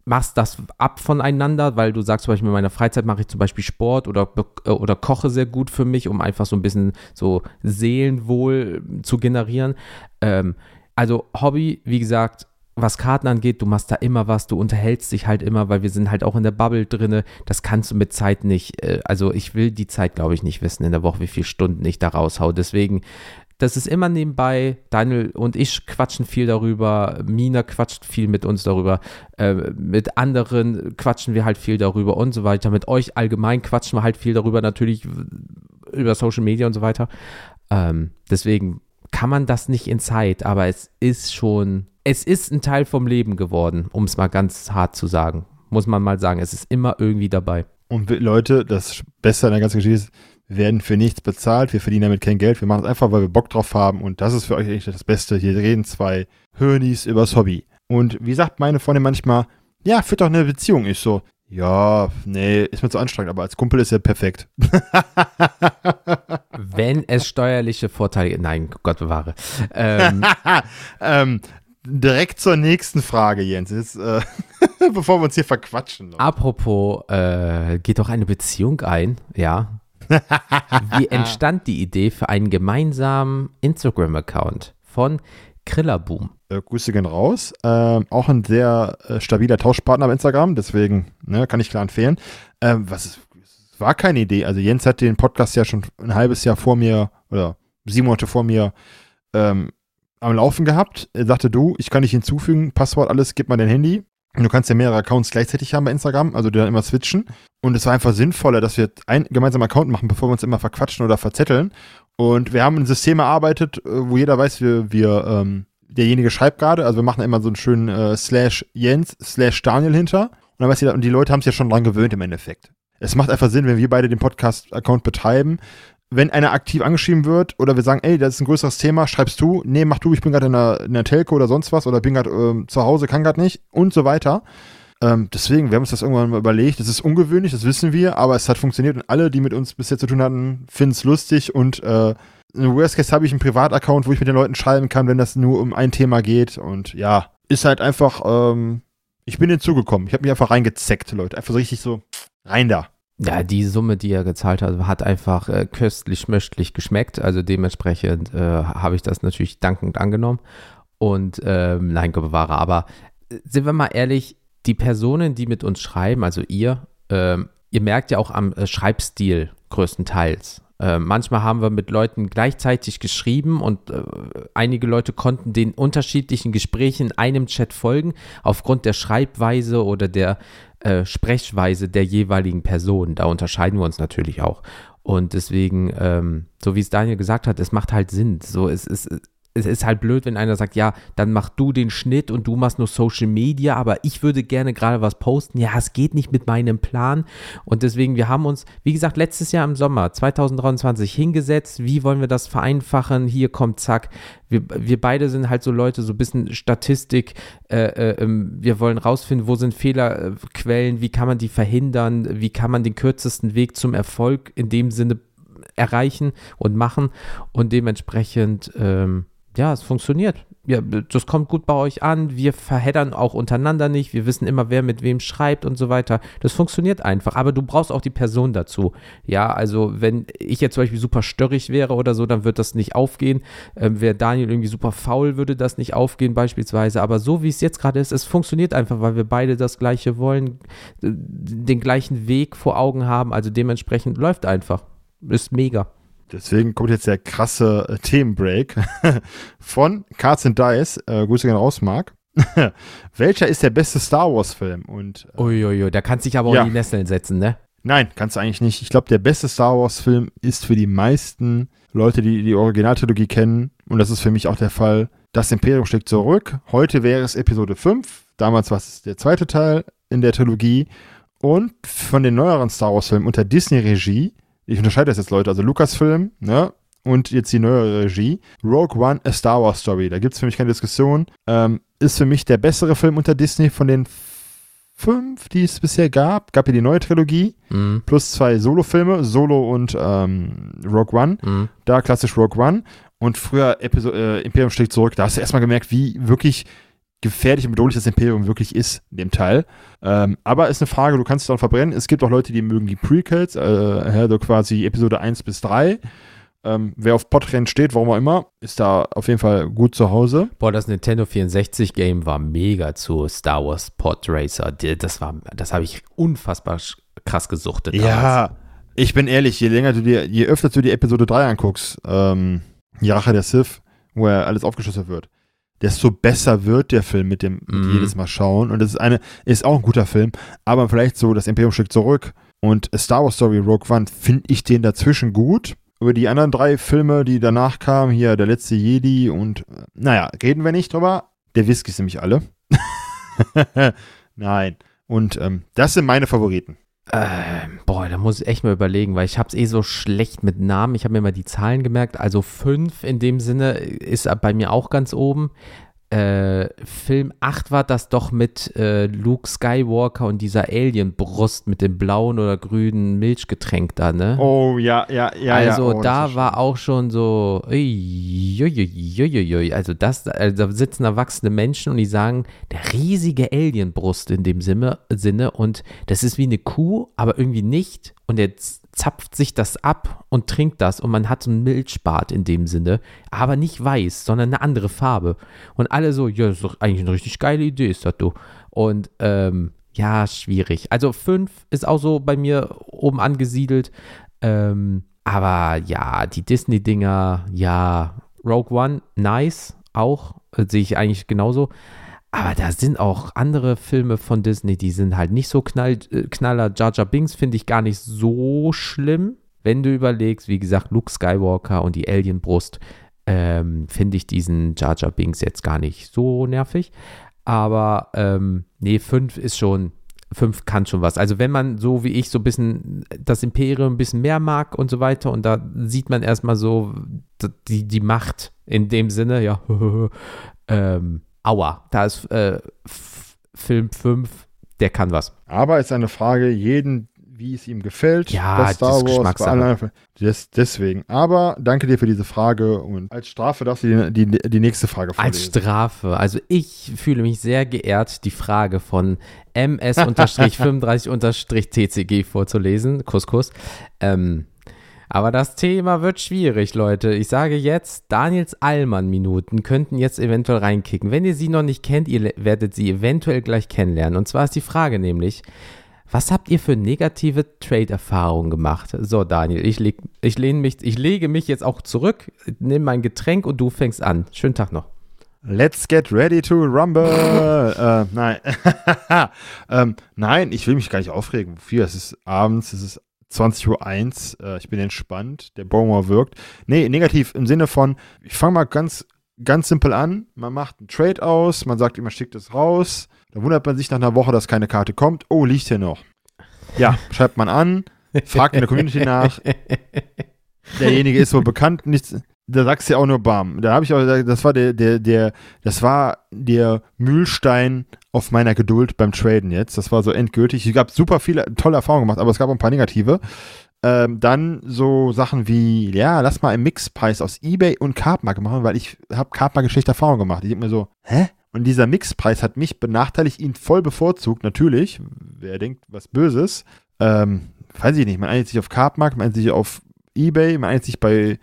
machst das ab voneinander, weil du sagst zum Beispiel, in meiner Freizeit mache ich zum Beispiel Sport oder, äh, oder koche sehr gut für mich, um einfach so ein bisschen so Seelenwohl zu generieren. Ähm, also Hobby, wie gesagt, was Karten angeht, du machst da immer was, du unterhältst dich halt immer, weil wir sind halt auch in der Bubble drinne. Das kannst du mit Zeit nicht, äh, also ich will die Zeit, glaube ich, nicht wissen in der Woche, wie viele Stunden ich da raushau. Deswegen, das ist immer nebenbei. Daniel und ich quatschen viel darüber. Mina quatscht viel mit uns darüber. Äh, mit anderen quatschen wir halt viel darüber und so weiter. Mit euch allgemein quatschen wir halt viel darüber, natürlich über Social Media und so weiter. Ähm, deswegen kann man das nicht in Zeit, aber es ist schon, es ist ein Teil vom Leben geworden, um es mal ganz hart zu sagen. Muss man mal sagen, es ist immer irgendwie dabei. Und Leute, das Beste an der ganzen Geschichte ist, wir werden für nichts bezahlt, wir verdienen damit kein Geld, wir machen es einfach, weil wir Bock drauf haben und das ist für euch eigentlich das Beste. Hier reden zwei Hönis übers Hobby. Und wie sagt meine Freundin manchmal, ja, führt doch eine Beziehung. Ich so, ja, nee, ist mir zu anstrengend, aber als Kumpel ist er perfekt. Wenn es steuerliche Vorteile gibt, nein, Gott bewahre. Ähm, ähm, direkt zur nächsten Frage, Jens. Jetzt, äh, bevor wir uns hier verquatschen. Apropos, äh, geht doch eine Beziehung ein, ja. Wie entstand die Idee für einen gemeinsamen Instagram-Account von Krillerboom? Äh, Grüße gehen raus. Ähm, auch ein sehr äh, stabiler Tauschpartner auf Instagram, deswegen ne, kann ich klar empfehlen. Ähm, was ist, es war keine Idee. Also Jens hat den Podcast ja schon ein halbes Jahr vor mir oder sieben Monate vor mir ähm, am Laufen gehabt. Er sagte, du, ich kann dich hinzufügen, Passwort, alles, gib mal dein Handy. Du kannst ja mehrere Accounts gleichzeitig haben bei Instagram, also die dann immer switchen. Und es war einfach sinnvoller, dass wir einen gemeinsamen Account machen, bevor wir uns immer verquatschen oder verzetteln. Und wir haben ein System erarbeitet, äh, wo jeder weiß, wir, wir ähm, derjenige schreibt gerade, also wir machen immer so einen schönen äh, Slash Jens, Slash Daniel hinter. Und dann weiß jeder, und die Leute haben es ja schon dran gewöhnt im Endeffekt. Es macht einfach Sinn, wenn wir beide den Podcast-Account betreiben. Wenn einer aktiv angeschrieben wird oder wir sagen, ey, das ist ein größeres Thema, schreibst du, nee, mach du, ich bin gerade in in einer Telco oder sonst was oder bin gerade ähm, zu Hause, kann gerade nicht und so weiter. Ähm, deswegen, wir haben uns das irgendwann mal überlegt. Das ist ungewöhnlich, das wissen wir, aber es hat funktioniert und alle, die mit uns bisher zu tun hatten, finden es lustig und äh, in Worst Case habe ich einen Privataccount, wo ich mit den Leuten schreiben kann, wenn das nur um ein Thema geht und ja, ist halt einfach, ähm, ich bin hinzugekommen. Ich habe mich einfach reingezeckt, Leute. Einfach so richtig so rein da. Ja, die Summe, die er gezahlt hat, hat einfach äh, köstlich, möchtlich geschmeckt. Also dementsprechend äh, habe ich das natürlich dankend angenommen. Und ähm, nein, bewahre. Aber äh, sind wir mal ehrlich, die Personen, die mit uns schreiben, also ihr, ähm, ihr merkt ja auch am äh, Schreibstil größtenteils. Äh, manchmal haben wir mit Leuten gleichzeitig geschrieben und äh, einige Leute konnten den unterschiedlichen Gesprächen in einem Chat folgen, aufgrund der Schreibweise oder der äh, Sprechweise der jeweiligen Person. Da unterscheiden wir uns natürlich auch. Und deswegen, ähm, so wie es Daniel gesagt hat, es macht halt Sinn. So, es, es, es ist halt blöd, wenn einer sagt, ja, dann mach du den Schnitt und du machst nur Social Media, aber ich würde gerne gerade was posten. Ja, es geht nicht mit meinem Plan. Und deswegen, wir haben uns, wie gesagt, letztes Jahr im Sommer 2023 hingesetzt. Wie wollen wir das vereinfachen? Hier kommt zack. Wir, wir beide sind halt so Leute, so ein bisschen Statistik. Äh, äh, ähm, wir wollen rausfinden, wo sind Fehlerquellen, wie kann man die verhindern, wie kann man den kürzesten Weg zum Erfolg in dem Sinne erreichen und machen. Und dementsprechend, ähm, ja, es funktioniert. Ja, das kommt gut bei euch an. Wir verheddern auch untereinander nicht. Wir wissen immer, wer mit wem schreibt und so weiter. Das funktioniert einfach. Aber du brauchst auch die Person dazu. Ja, also wenn ich jetzt zum Beispiel super störrig wäre oder so, dann wird das nicht aufgehen. Ähm, wäre Daniel irgendwie super faul, würde das nicht aufgehen beispielsweise. Aber so wie es jetzt gerade ist, es funktioniert einfach, weil wir beide das Gleiche wollen, den gleichen Weg vor Augen haben. Also dementsprechend läuft einfach. Ist mega. Deswegen kommt jetzt der krasse äh, Themenbreak von Cards and Dice. Äh, Grüße gerne raus, Marc. Welcher ist der beste Star Wars-Film? Und äh, Uiuiui, da kannst du dich aber auch ja. in die Nesseln setzen, ne? Nein, kannst du eigentlich nicht. Ich glaube, der beste Star Wars-Film ist für die meisten Leute, die die Originaltrilogie kennen, und das ist für mich auch der Fall, das Imperium schlägt zurück. Heute wäre es Episode 5. Damals war es der zweite Teil in der Trilogie. Und von den neueren Star Wars-Filmen unter Disney-Regie ich unterscheide das jetzt, Leute, also Lucasfilm, ne? Und jetzt die neue Regie. Rogue One, A Star Wars Story. Da gibt es für mich keine Diskussion. Ähm, ist für mich der bessere Film unter Disney von den fünf, die es bisher gab. Gab ja die neue Trilogie. Mhm. Plus zwei Solo-Filme, Solo und ähm, Rogue One. Mhm. Da klassisch Rogue One. Und früher Episo äh, Imperium schlägt zurück. Da hast du erstmal gemerkt, wie wirklich gefährlich und bedrohlich das Imperium wirklich ist in dem Teil. Ähm, aber ist eine Frage, du kannst es dann verbrennen. Es gibt auch Leute, die mögen die Prequels, äh, also quasi Episode 1 bis 3. Ähm, wer auf Podrennen steht, warum auch immer, ist da auf jeden Fall gut zu Hause. Boah, das Nintendo 64 Game war mega zu Star Wars Pod Racer. Das war, das habe ich unfassbar krass gesuchtet. Damals. Ja, ich bin ehrlich, je länger du dir, je öfter du die Episode 3 anguckst, ähm, die Rache der Sith, wo er alles aufgeschlüsselt wird, desto besser wird der Film mit dem mit mm. jedes Mal schauen. Und das ist eine, ist auch ein guter Film, aber vielleicht so das Imperium schickt zurück und Star Wars Story Rogue One finde ich den dazwischen gut. Über die anderen drei Filme, die danach kamen, hier der letzte Jedi und naja, reden wir nicht drüber. Der Whisky ist nämlich alle. Nein. Und ähm, das sind meine Favoriten. Äh, boah, da muss ich echt mal überlegen, weil ich habe es eh so schlecht mit Namen. Ich habe mir mal die Zahlen gemerkt. Also fünf in dem Sinne ist bei mir auch ganz oben äh, Film 8 war das doch mit äh, Luke Skywalker und dieser Alien-Brust mit dem blauen oder grünen Milchgetränk da, ne? Oh, ja, ja, ja. Also ja. Oh, da war auch schon so, uiuiuiui, also das, also da sitzen erwachsene Menschen und die sagen, der riesige Alien-Brust in dem Sinne und das ist wie eine Kuh, aber irgendwie nicht und jetzt zapft sich das ab und trinkt das und man hat so einen Milchbart in dem Sinne, aber nicht weiß, sondern eine andere Farbe. Und alle so, ja, das ist doch eigentlich eine richtig geile Idee, ist das du. Und ähm, ja, schwierig. Also 5 ist auch so bei mir oben angesiedelt. Ähm, aber ja, die Disney-Dinger, ja, Rogue One, nice, auch, sehe ich eigentlich genauso. Aber da sind auch andere Filme von Disney, die sind halt nicht so knall, äh, knaller. Jar Jar Binks finde ich gar nicht so schlimm. Wenn du überlegst, wie gesagt, Luke Skywalker und die Alienbrust, ähm, finde ich diesen Jar Jar Binks jetzt gar nicht so nervig. Aber ähm, nee, 5 ist schon, 5 kann schon was. Also wenn man so wie ich so ein bisschen das Imperium ein bisschen mehr mag und so weiter und da sieht man erstmal so die, die Macht in dem Sinne, ja, ähm, Aua, da ist äh, Film 5 der kann was. Aber es ist eine Frage jeden, wie es ihm gefällt. Ja, das Star ist Wars, bei Geschmackssache. allen, des, deswegen. Aber danke dir für diese Frage und als Strafe darfst du die, die, die nächste Frage Als vorlesen. Strafe. Also ich fühle mich sehr geehrt, die Frage von ms-35-tcg vorzulesen. Kuss, Kuss. Ähm, aber das Thema wird schwierig, Leute. Ich sage jetzt, Daniels Allmann-Minuten könnten jetzt eventuell reinkicken. Wenn ihr sie noch nicht kennt, ihr werdet sie eventuell gleich kennenlernen. Und zwar ist die Frage nämlich, was habt ihr für negative Trade-Erfahrungen gemacht? So, Daniel, ich, leg, ich, lehne mich, ich lege mich jetzt auch zurück, nimm mein Getränk und du fängst an. Schönen Tag noch. Let's get ready to rumble. äh, nein. ähm, nein, ich will mich gar nicht aufregen. Wofür? Es ist abends, es ist 20.01 Uhr. Äh, ich bin entspannt. Der Bowmer wirkt. Nee, negativ im Sinne von, ich fange mal ganz, ganz simpel an. Man macht einen Trade aus, man sagt immer, schickt es raus. Dann wundert man sich nach einer Woche, dass keine Karte kommt. Oh, liegt hier noch. Ja, schreibt man an, fragt in der Community nach. Derjenige ist wohl bekannt, nichts. Da sagst du ja auch nur Bam. Da habe ich auch das war der, der, der, das war der Mühlstein auf meiner Geduld beim Traden jetzt. Das war so endgültig. Ich habe super viele tolle Erfahrungen gemacht, aber es gab auch ein paar negative. Ähm, dann so Sachen wie, ja, lass mal einen Mixpreis aus Ebay und Cardmarket machen, weil ich habe Cardmarket schlechte Erfahrungen gemacht. Ich denke mir so, hä? Und dieser Mixpreis hat mich benachteiligt, ihn voll bevorzugt, natürlich. Wer denkt, was Böses. Ähm, weiß ich nicht, man einigt sich auf Cardmarket, man einigt sich auf Ebay, man einigt sich bei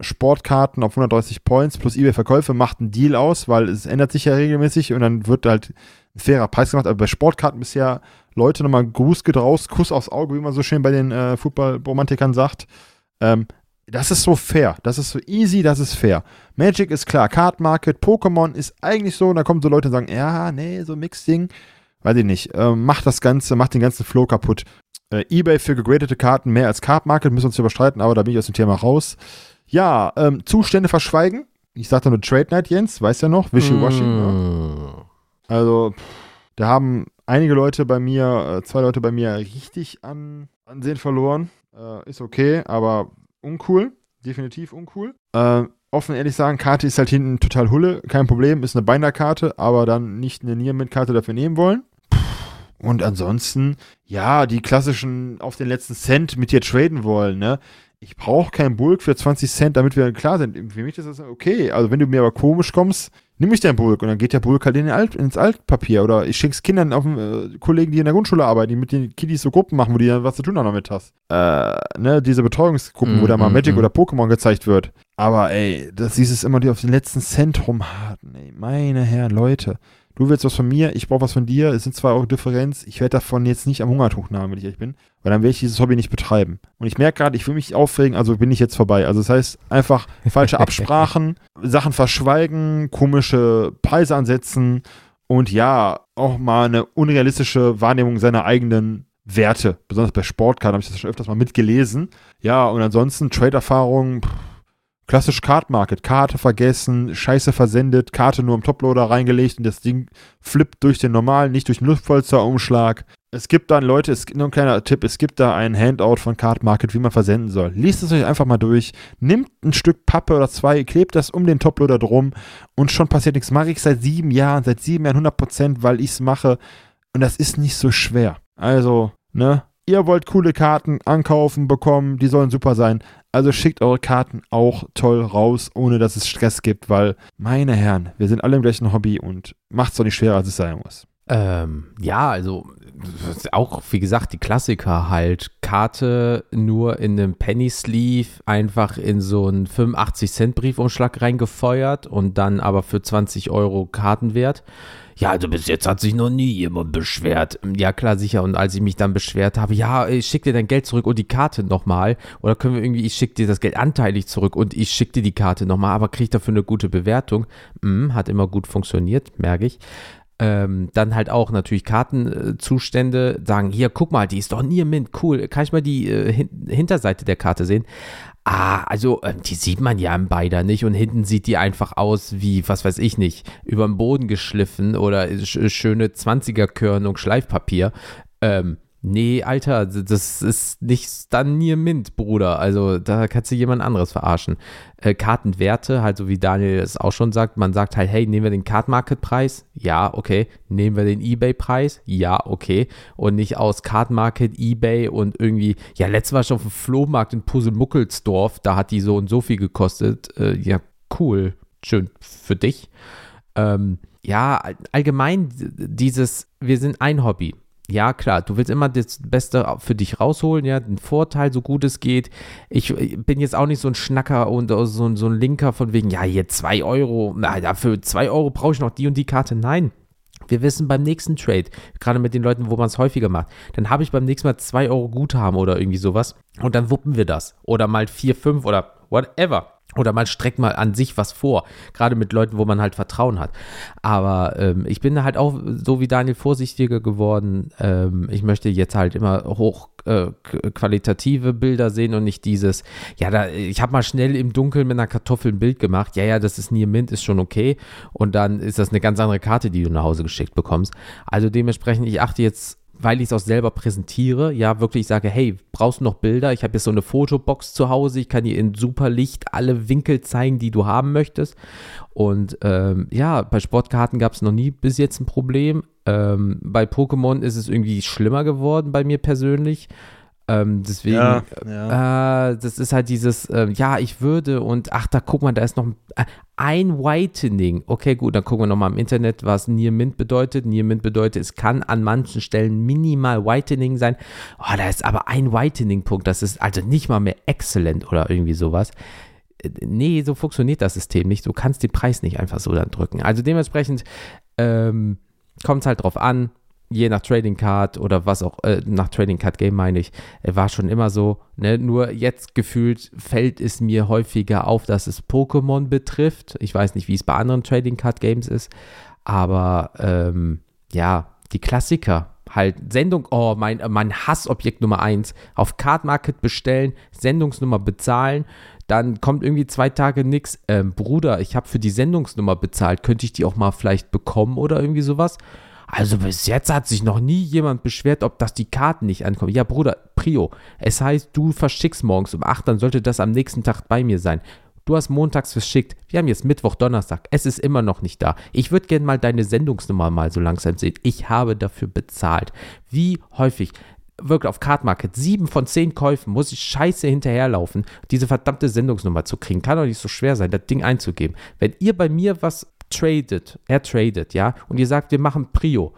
Sportkarten auf 130 Points plus Ebay-Verkäufe, macht einen Deal aus, weil es ändert sich ja regelmäßig und dann wird halt ein fairer Preis gemacht. Aber bei Sportkarten bisher Leute nochmal Gruß geht raus, Kuss aufs Auge, wie man so schön bei den äh, Football-Romantikern sagt. Ähm, das ist so fair, das ist so easy, das ist fair. Magic ist klar, Card Market, Pokémon ist eigentlich so, und da kommen so Leute und sagen, ja, nee, so Mix-Ding, weiß ich nicht, ähm, macht das Ganze, macht den ganzen Flow kaputt. Äh, Ebay für gegradete Karten mehr als Card Market, müssen wir uns überstreiten, aber da bin ich aus dem Thema raus. Ja, ähm, Zustände verschweigen. Ich sagte nur Trade Night, Jens, weiß ja noch, Wishy-Washy. ne? Mm. Also, pff, da haben einige Leute bei mir, äh, zwei Leute bei mir richtig an Ansehen verloren. Äh, ist okay, aber uncool. Definitiv uncool. Äh, offen ehrlich sagen, Karte ist halt hinten total Hulle. Kein Problem, ist eine Binder-Karte, aber dann nicht eine Niermint-Karte dafür nehmen wollen. Und ansonsten, ja, die klassischen auf den letzten Cent mit dir traden wollen, ne? Ich brauche keinen Bulk für 20 Cent, damit wir klar sind. Für mich ist das okay. Also wenn du mir aber komisch kommst, nimm ich deinen Bulk und dann geht der Bulk halt in Alt, ins Altpapier. Oder ich schick's Kindern auf äh, Kollegen, die in der Grundschule arbeiten, die mit den Kiddies so Gruppen machen, wo die dann was zu tun haben damit hast. Äh, ne, diese Betreuungsgruppen, wo Mm, da mal mm, Magic mm. oder Pokémon gezeigt wird. Aber ey, das dieses immer die auf den letzten Cent rumhaten, ey. Meine Herren, Leute. Du willst was von mir, ich brauche was von dir. Es sind zwei Euro Differenz. Ich werde davon jetzt nicht am Hungertuch nahmen, wenn ich ehrlich bin. Weil dann werde ich dieses Hobby nicht betreiben. Und ich merke gerade, ich will mich aufregen, also bin ich jetzt vorbei. Also das heißt, einfach falsche Absprachen, Sachen verschweigen, komische Preise ansetzen und ja, auch mal eine unrealistische Wahrnehmung seiner eigenen Werte. Besonders bei Sportkarten habe ich das schon öfters mal mitgelesen. Ja, und ansonsten Trade-Erfahrungen, klassisch Card Market. Karte vergessen, Scheiße versendet, Karte nur im Toploader reingelegt und das Ding flippt durch den normalen, nicht durch den Luftpolsterumschlag. Es gibt dann, Leute, es gibt nur ein kleiner Tipp, es gibt da ein Handout von Card Market, wie man versenden soll. Liest es euch einfach mal durch, nimmt ein Stück Pappe oder zwei, klebt das um den Toploader drum und schon passiert nichts. Mache ich seit sieben Jahren, seit sieben Jahren 100 Prozent, weil ich es mache und das ist nicht so schwer. Also, ne, ihr wollt coole Karten ankaufen, bekommen, die sollen super sein. Also schickt eure Karten auch toll raus, ohne dass es Stress gibt, weil, meine Herren, wir sind alle im gleichen Hobby und macht's doch nicht schwerer, als es sein muss. Ähm, ja, also auch, wie gesagt, die Klassiker halt. Karte nur in einem Penny Sleeve einfach in so einen 85 Cent Briefumschlag reingefeuert und dann aber für 20 Euro Kartenwert. Ja, also bis jetzt hat sich noch nie jemand beschwert. Ja, klar, sicher. Und als ich mich dann beschwert habe, ja, ich schick dir dein Geld zurück und die Karte nochmal. Oder können wir irgendwie, ich schick dir das Geld anteilig zurück und ich schick dir die Karte nochmal, aber krieg dafür eine gute Bewertung. Hm, hat immer gut funktioniert, merke ich. Ähm, dann halt auch natürlich Kartenzustände sagen, hier, guck mal, die ist doch nie Mint, cool, kann ich mal die äh, hin Hinterseite der Karte sehen? Ah, also ähm, die sieht man ja im Beider nicht und hinten sieht die einfach aus wie, was weiß ich nicht, über den Boden geschliffen oder sch schöne 20er-Körnung Schleifpapier. Ähm, Nee, Alter, das ist nicht dann Nier Mint, Bruder. Also da kannst du jemand anderes verarschen. Äh, Kartenwerte, halt so wie Daniel es auch schon sagt, man sagt halt, hey, nehmen wir den Card Market Preis? Ja, okay. Nehmen wir den Ebay Preis? Ja, okay. Und nicht aus Card Market, Ebay und irgendwie, ja, letztes Mal schon auf dem Flohmarkt in Puzzle-Muckelsdorf, da hat die so und so viel gekostet. Äh, ja, cool. Schön für dich. Ähm, ja, allgemein dieses, wir sind ein Hobby ja, klar, du willst immer das Beste für dich rausholen, ja, den Vorteil, so gut es geht. Ich bin jetzt auch nicht so ein Schnacker und so, so ein Linker von wegen, ja, hier zwei Euro, na, dafür zwei Euro brauche ich noch die und die Karte. Nein. Wir wissen beim nächsten Trade, gerade mit den Leuten, wo man es häufiger macht, dann habe ich beim nächsten Mal zwei Euro Guthaben oder irgendwie sowas und dann wuppen wir das. Oder mal vier, fünf oder whatever. Oder man streckt mal an sich was vor, gerade mit Leuten, wo man halt Vertrauen hat. Aber ähm, ich bin halt auch so wie Daniel vorsichtiger geworden. Ähm, ich möchte jetzt halt immer hochqualitative äh, Bilder sehen und nicht dieses, ja, da, ich habe mal schnell im Dunkeln mit einer Kartoffel ein Bild gemacht. Ja, ja, das ist Nier Mint, ist schon okay. Und dann ist das eine ganz andere Karte, die du nach Hause geschickt bekommst. Also dementsprechend, ich achte jetzt weil ich es auch selber präsentiere, ja, wirklich sage, hey, brauchst du noch Bilder? Ich habe jetzt so eine Fotobox zu Hause, ich kann dir in super Licht alle Winkel zeigen, die du haben möchtest. Und ähm, ja, bei Sportkarten gab es noch nie bis jetzt ein Problem. Ähm, bei Pokémon ist es irgendwie schlimmer geworden bei mir persönlich. Ähm, deswegen, ja, ja. Äh, das ist halt dieses, äh, ja, ich würde und ach, da guck mal, da ist noch äh, ein Whitening. Okay, gut, dann gucken wir nochmal im Internet, was Near Mint bedeutet. Near Mint bedeutet, es kann an manchen Stellen minimal Whitening sein. Oh, da ist aber ein Whitening-Punkt, das ist also nicht mal mehr exzellent oder irgendwie sowas. Äh, nee, so funktioniert das System nicht. Du kannst den Preis nicht einfach so dann drücken. Also dementsprechend ähm, kommt es halt drauf an, je nach Trading Card oder was auch, äh, nach Trading Card Game meine ich, äh, war schon immer so. Ne? Nur jetzt gefühlt fällt es mir häufiger auf, dass es Pokémon betrifft. Ich weiß nicht, wie es bei anderen Trading Card Games ist, aber ähm, ja, die Klassiker. Halt Sendung, oh, mein, mein Hassobjekt Nummer 1. Auf Card Market bestellen, Sendungsnummer bezahlen, dann kommt irgendwie zwei Tage nichts. Ähm, Bruder, ich habe für die Sendungsnummer bezahlt, könnte ich die auch mal vielleicht bekommen oder irgendwie sowas? Also bis jetzt hat sich noch nie jemand beschwert, ob das die Karten nicht ankommen. Ja, Bruder, Prio. Es heißt, du verschickst morgens um 8, dann sollte das am nächsten Tag bei mir sein. Du hast montags verschickt. Wir haben jetzt Mittwoch, Donnerstag. Es ist immer noch nicht da. Ich würde gerne mal deine Sendungsnummer mal so langsam sehen. Ich habe dafür bezahlt. Wie häufig? Wirklich auf Card Market, sieben von zehn Käufen muss ich scheiße hinterherlaufen, diese verdammte Sendungsnummer zu kriegen. Kann doch nicht so schwer sein, das Ding einzugeben. Wenn ihr bei mir was tradet, er tradet, ja, und ihr sagt, wir machen Prio,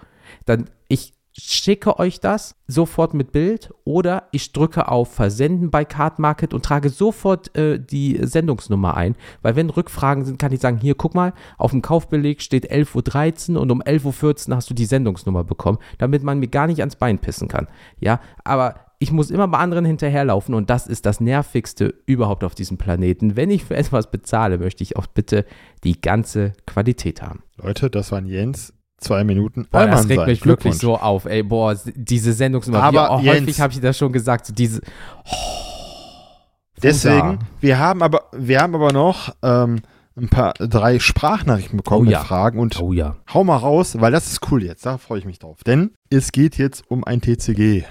dann ich schicke euch das sofort mit Bild oder ich drücke auf Versenden bei Card Market und trage sofort äh, die Sendungsnummer ein, weil wenn Rückfragen sind, kann ich sagen, hier guck mal, auf dem Kaufbeleg steht 11.13 Uhr und um 11.14 Uhr hast du die Sendungsnummer bekommen, damit man mir gar nicht ans Bein pissen kann. Ja, aber ich muss immer bei anderen hinterherlaufen und das ist das Nervigste überhaupt auf diesem Planeten. Wenn ich für etwas bezahle, möchte ich auch bitte die ganze Qualität haben. Leute, das waren Jens. Zwei Minuten. Boah, das regt mich wirklich so auf, ey. Boah, diese Sendungsnummer. Aber wie, oh, häufig habe ich das schon gesagt. So diese. Oh, deswegen, wir haben aber, wir haben aber noch ähm, ein paar drei Sprachnachrichten bekommen oh, ja. mit Fragen und oh, ja. hau mal raus, weil das ist cool jetzt. Da freue ich mich drauf. Denn es geht jetzt um ein TCG.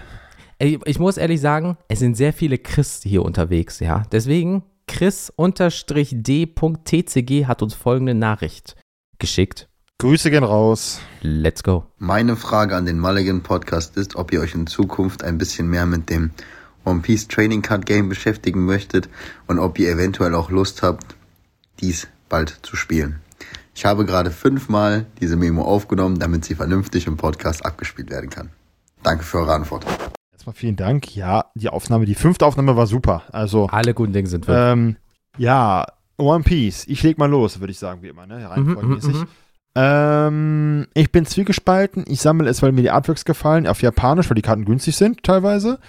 Ich muss ehrlich sagen, es sind sehr viele Chris hier unterwegs, ja. Deswegen, Chris-D.tcg hat uns folgende Nachricht geschickt. Grüße gehen raus. Let's go. Meine Frage an den Mulligan Podcast ist, ob ihr euch in Zukunft ein bisschen mehr mit dem One Piece Training Card Game beschäftigen möchtet und ob ihr eventuell auch Lust habt, dies bald zu spielen. Ich habe gerade fünfmal diese Memo aufgenommen, damit sie vernünftig im Podcast abgespielt werden kann. Danke für eure Antwort. Erstmal vielen Dank. Ja, die Aufnahme, die fünfte Aufnahme war super. Also alle guten Dinge sind wir. Ähm, ja, One Piece. Ich leg mal los, würde ich sagen, wie immer, ne? Reihenfolgenmäßig. Mhm, mhm, ähm, ich bin zwiegespalten. Ich sammle es, weil mir die Artworks gefallen, auf Japanisch, weil die Karten günstig sind, teilweise.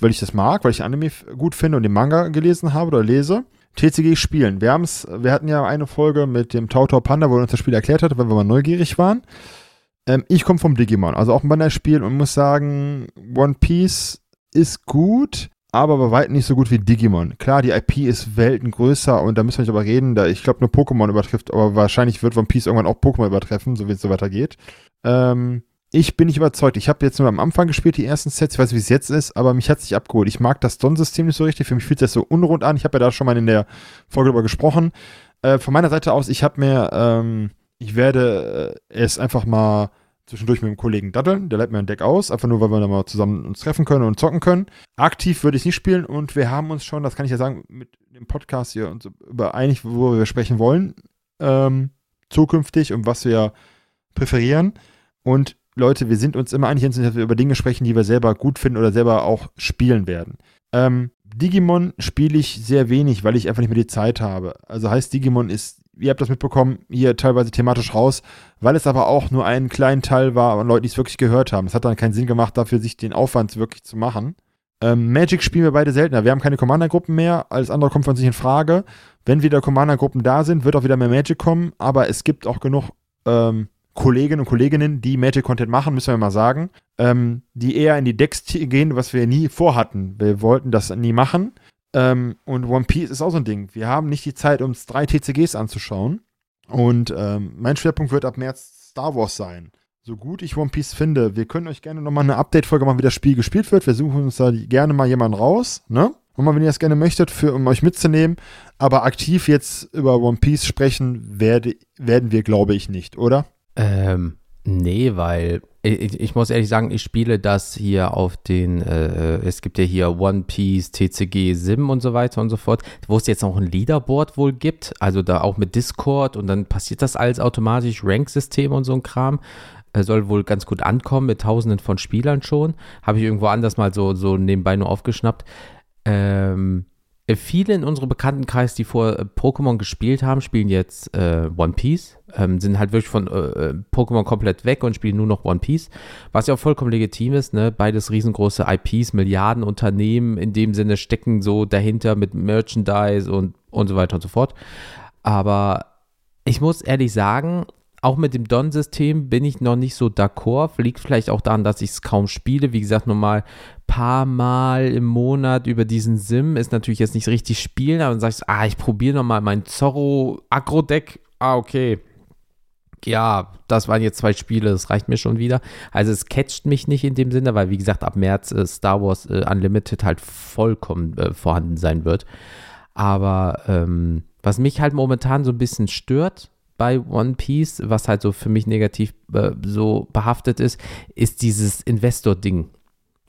Weil ich das mag, weil ich Anime gut finde und den Manga gelesen habe oder lese. TCG spielen. Wir haben's, wir hatten ja eine Folge mit dem Tautor Panda, wo er uns das Spiel erklärt hat, weil wir mal neugierig waren. Ähm, ich komme vom Digimon, also auch ein Bannerspiel und muss sagen, One Piece ist gut, aber bei weitem nicht so gut wie Digimon. Klar, die IP ist Welten größer und da müssen wir nicht drüber reden. Da, ich glaube, nur Pokémon übertrifft, aber wahrscheinlich wird One Piece irgendwann auch Pokémon übertreffen, so wie es so weitergeht. Ähm, ich bin nicht überzeugt. Ich habe jetzt nur am Anfang gespielt, die ersten Sets. Ich weiß nicht, wie es jetzt ist, aber mich hat es nicht abgeholt. Ich mag das Don-System nicht so richtig. Für mich fühlt das so unrund an. Ich habe ja da schon mal in der Folge darüber gesprochen. Äh, von meiner Seite aus, ich habe mir, ähm, ich werde äh, es einfach mal zwischendurch mit dem Kollegen daddeln. Der leitet mir ein Deck aus, einfach nur, weil wir dann mal zusammen uns treffen können und zocken können. Aktiv würde ich nicht spielen und wir haben uns schon, das kann ich ja sagen, mit dem Podcast hier uns über einig, worüber wir sprechen wollen, ähm, zukünftig und was wir präferieren. Und Leute, wir sind uns immer einig, dass wir über Dinge sprechen, die wir selber gut finden oder selber auch spielen werden. Ähm, Digimon spiele ich sehr wenig, weil ich einfach nicht mehr die Zeit habe. Also heißt, Digimon ist, ihr habt das mitbekommen, hier teilweise thematisch raus, weil es aber auch nur einen kleinen Teil war an Leuten, die es wirklich gehört haben. Es hat dann keinen Sinn gemacht, dafür sich den Aufwand wirklich zu machen. Ähm, Magic spielen wir beide seltener. Wir haben keine Commander-Gruppen mehr. Alles andere kommt von sich in Frage. Wenn wieder Commander-Gruppen da sind, wird auch wieder mehr Magic kommen. Aber es gibt auch genug ähm, Kolleginnen und Kolleginnen, die Magic-Content machen, müssen wir mal sagen, ähm, die eher in die Decks gehen, was wir nie vorhatten. Wir wollten das nie machen. Ähm, und One Piece ist auch so ein Ding. Wir haben nicht die Zeit, uns drei TCGs anzuschauen. Und ähm, mein Schwerpunkt wird ab März Star Wars sein. So gut ich One Piece finde, wir können euch gerne nochmal eine Update-Folge machen, wie das Spiel gespielt wird. Wir suchen uns da gerne mal jemanden raus, ne? Mal, wenn ihr das gerne möchtet, für, um euch mitzunehmen. Aber aktiv jetzt über One Piece sprechen werde, werden wir, glaube ich, nicht, oder? Ähm, nee, weil ich, ich, muss ehrlich sagen, ich spiele das hier auf den, äh, es gibt ja hier One Piece, TCG, Sim und so weiter und so fort, wo es jetzt auch ein Leaderboard wohl gibt, also da auch mit Discord und dann passiert das alles automatisch, Rank-System und so ein Kram. Äh, soll wohl ganz gut ankommen mit tausenden von Spielern schon. Habe ich irgendwo anders mal so, so nebenbei nur aufgeschnappt. Ähm, äh, viele in unserem Bekanntenkreis, die vor äh, Pokémon gespielt haben, spielen jetzt äh, One Piece, ähm, sind halt wirklich von äh, äh Pokémon komplett weg und spielen nur noch One Piece, was ja auch vollkommen legitim ist, ne? Beides riesengroße IPs, Milliardenunternehmen in dem Sinne stecken so dahinter mit Merchandise und, und so weiter und so fort. Aber ich muss ehrlich sagen, auch mit dem Don-System bin ich noch nicht so d'accord. Liegt vielleicht auch daran, dass ich es kaum spiele. Wie gesagt, normal paar Mal im Monat über diesen Sim ist natürlich jetzt nicht richtig spielen, aber dann sagst du, ah, ich probiere nochmal mein Zorro-Agro-Deck. Ah, okay. Ja, das waren jetzt zwei Spiele, das reicht mir schon wieder. Also es catcht mich nicht in dem Sinne, weil wie gesagt, ab März äh, Star Wars äh, Unlimited halt vollkommen äh, vorhanden sein wird. Aber ähm, was mich halt momentan so ein bisschen stört, bei One Piece, was halt so für mich negativ äh, so behaftet ist, ist dieses Investor-Ding.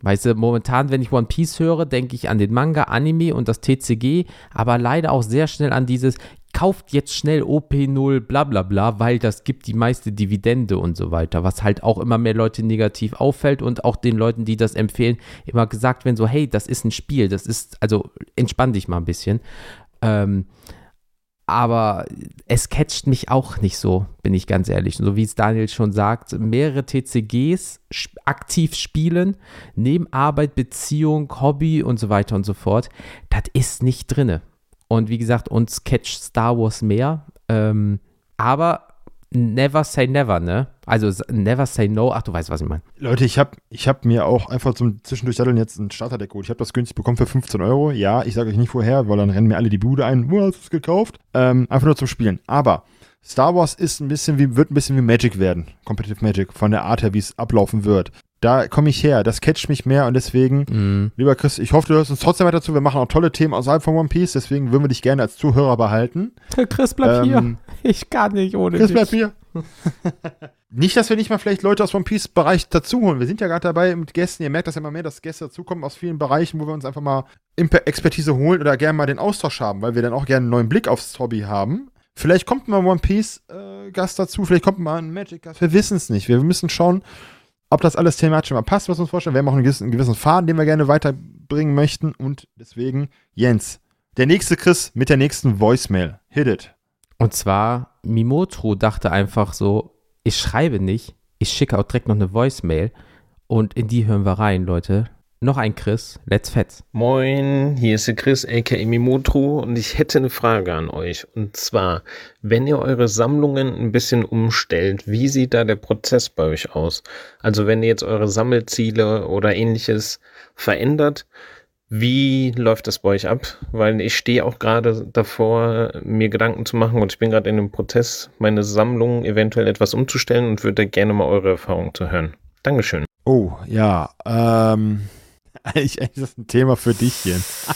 Weißt du, momentan, wenn ich One Piece höre, denke ich an den Manga, Anime und das TCG, aber leider auch sehr schnell an dieses, kauft jetzt schnell OP0, bla bla bla, weil das gibt die meiste Dividende und so weiter, was halt auch immer mehr Leute negativ auffällt und auch den Leuten, die das empfehlen, immer gesagt werden, so, hey, das ist ein Spiel, das ist, also entspann dich mal ein bisschen. Ähm, aber es catcht mich auch nicht so, bin ich ganz ehrlich. So wie es Daniel schon sagt, mehrere TCGs aktiv spielen, neben Arbeit, Beziehung, Hobby und so weiter und so fort, das ist nicht drinne. Und wie gesagt, uns catcht Star Wars mehr. Ähm, aber never say never, ne? Also never say no. Ach, du weißt, was ich meine. Leute, ich habe ich hab mir auch einfach zum zwischendurch Daddeln jetzt ein Starterdeck geholt. Ich habe das günstig bekommen für 15 Euro. Ja, ich sage euch nicht woher, weil dann rennen mir alle die Bude ein. Wo hast du es gekauft? Ähm, einfach nur zum Spielen. Aber Star Wars ist ein bisschen wie, wird ein bisschen wie Magic werden. Competitive Magic. Von der Art her, wie es ablaufen wird. Da komme ich her. Das catcht mich mehr und deswegen, mm. lieber Chris, ich hoffe, du hörst uns trotzdem weiter zu. Wir machen auch tolle Themen außerhalb von One Piece. Deswegen würden wir dich gerne als Zuhörer behalten. Chris, bleib ähm, hier. Ich kann nicht ohne Chris, dich. Chris, bleib hier. nicht, dass wir nicht mal vielleicht Leute aus One Piece-Bereich dazuholen. Wir sind ja gerade dabei mit Gästen. Ihr merkt das ja immer mehr, dass Gäste dazukommen aus vielen Bereichen, wo wir uns einfach mal Expertise holen oder gerne mal den Austausch haben, weil wir dann auch gerne einen neuen Blick aufs Hobby haben. Vielleicht kommt mal ein One Piece-Gast äh, dazu, vielleicht kommt mal ein Magic-Gast. Wir wissen es nicht. Wir müssen schauen, ob das alles thematisch immer passt, was wir uns vorstellen. Wir haben auch einen gewissen, einen gewissen Faden, den wir gerne weiterbringen möchten. Und deswegen, Jens, der nächste Chris mit der nächsten Voicemail. Hit it. Und zwar, Mimotro dachte einfach so, ich schreibe nicht, ich schicke auch direkt noch eine Voicemail und in die hören wir rein, Leute. Noch ein Chris, let's fetz. Moin, hier ist der Chris, aka Mimotro und ich hätte eine Frage an euch. Und zwar, wenn ihr eure Sammlungen ein bisschen umstellt, wie sieht da der Prozess bei euch aus? Also wenn ihr jetzt eure Sammelziele oder ähnliches verändert, wie läuft das bei euch ab? Weil ich stehe auch gerade davor, mir Gedanken zu machen und ich bin gerade in dem Prozess, meine Sammlung eventuell etwas umzustellen und würde gerne mal eure Erfahrungen zu hören. Dankeschön. Oh, ja. Ähm, eigentlich, eigentlich ist das ein Thema für dich, Jens.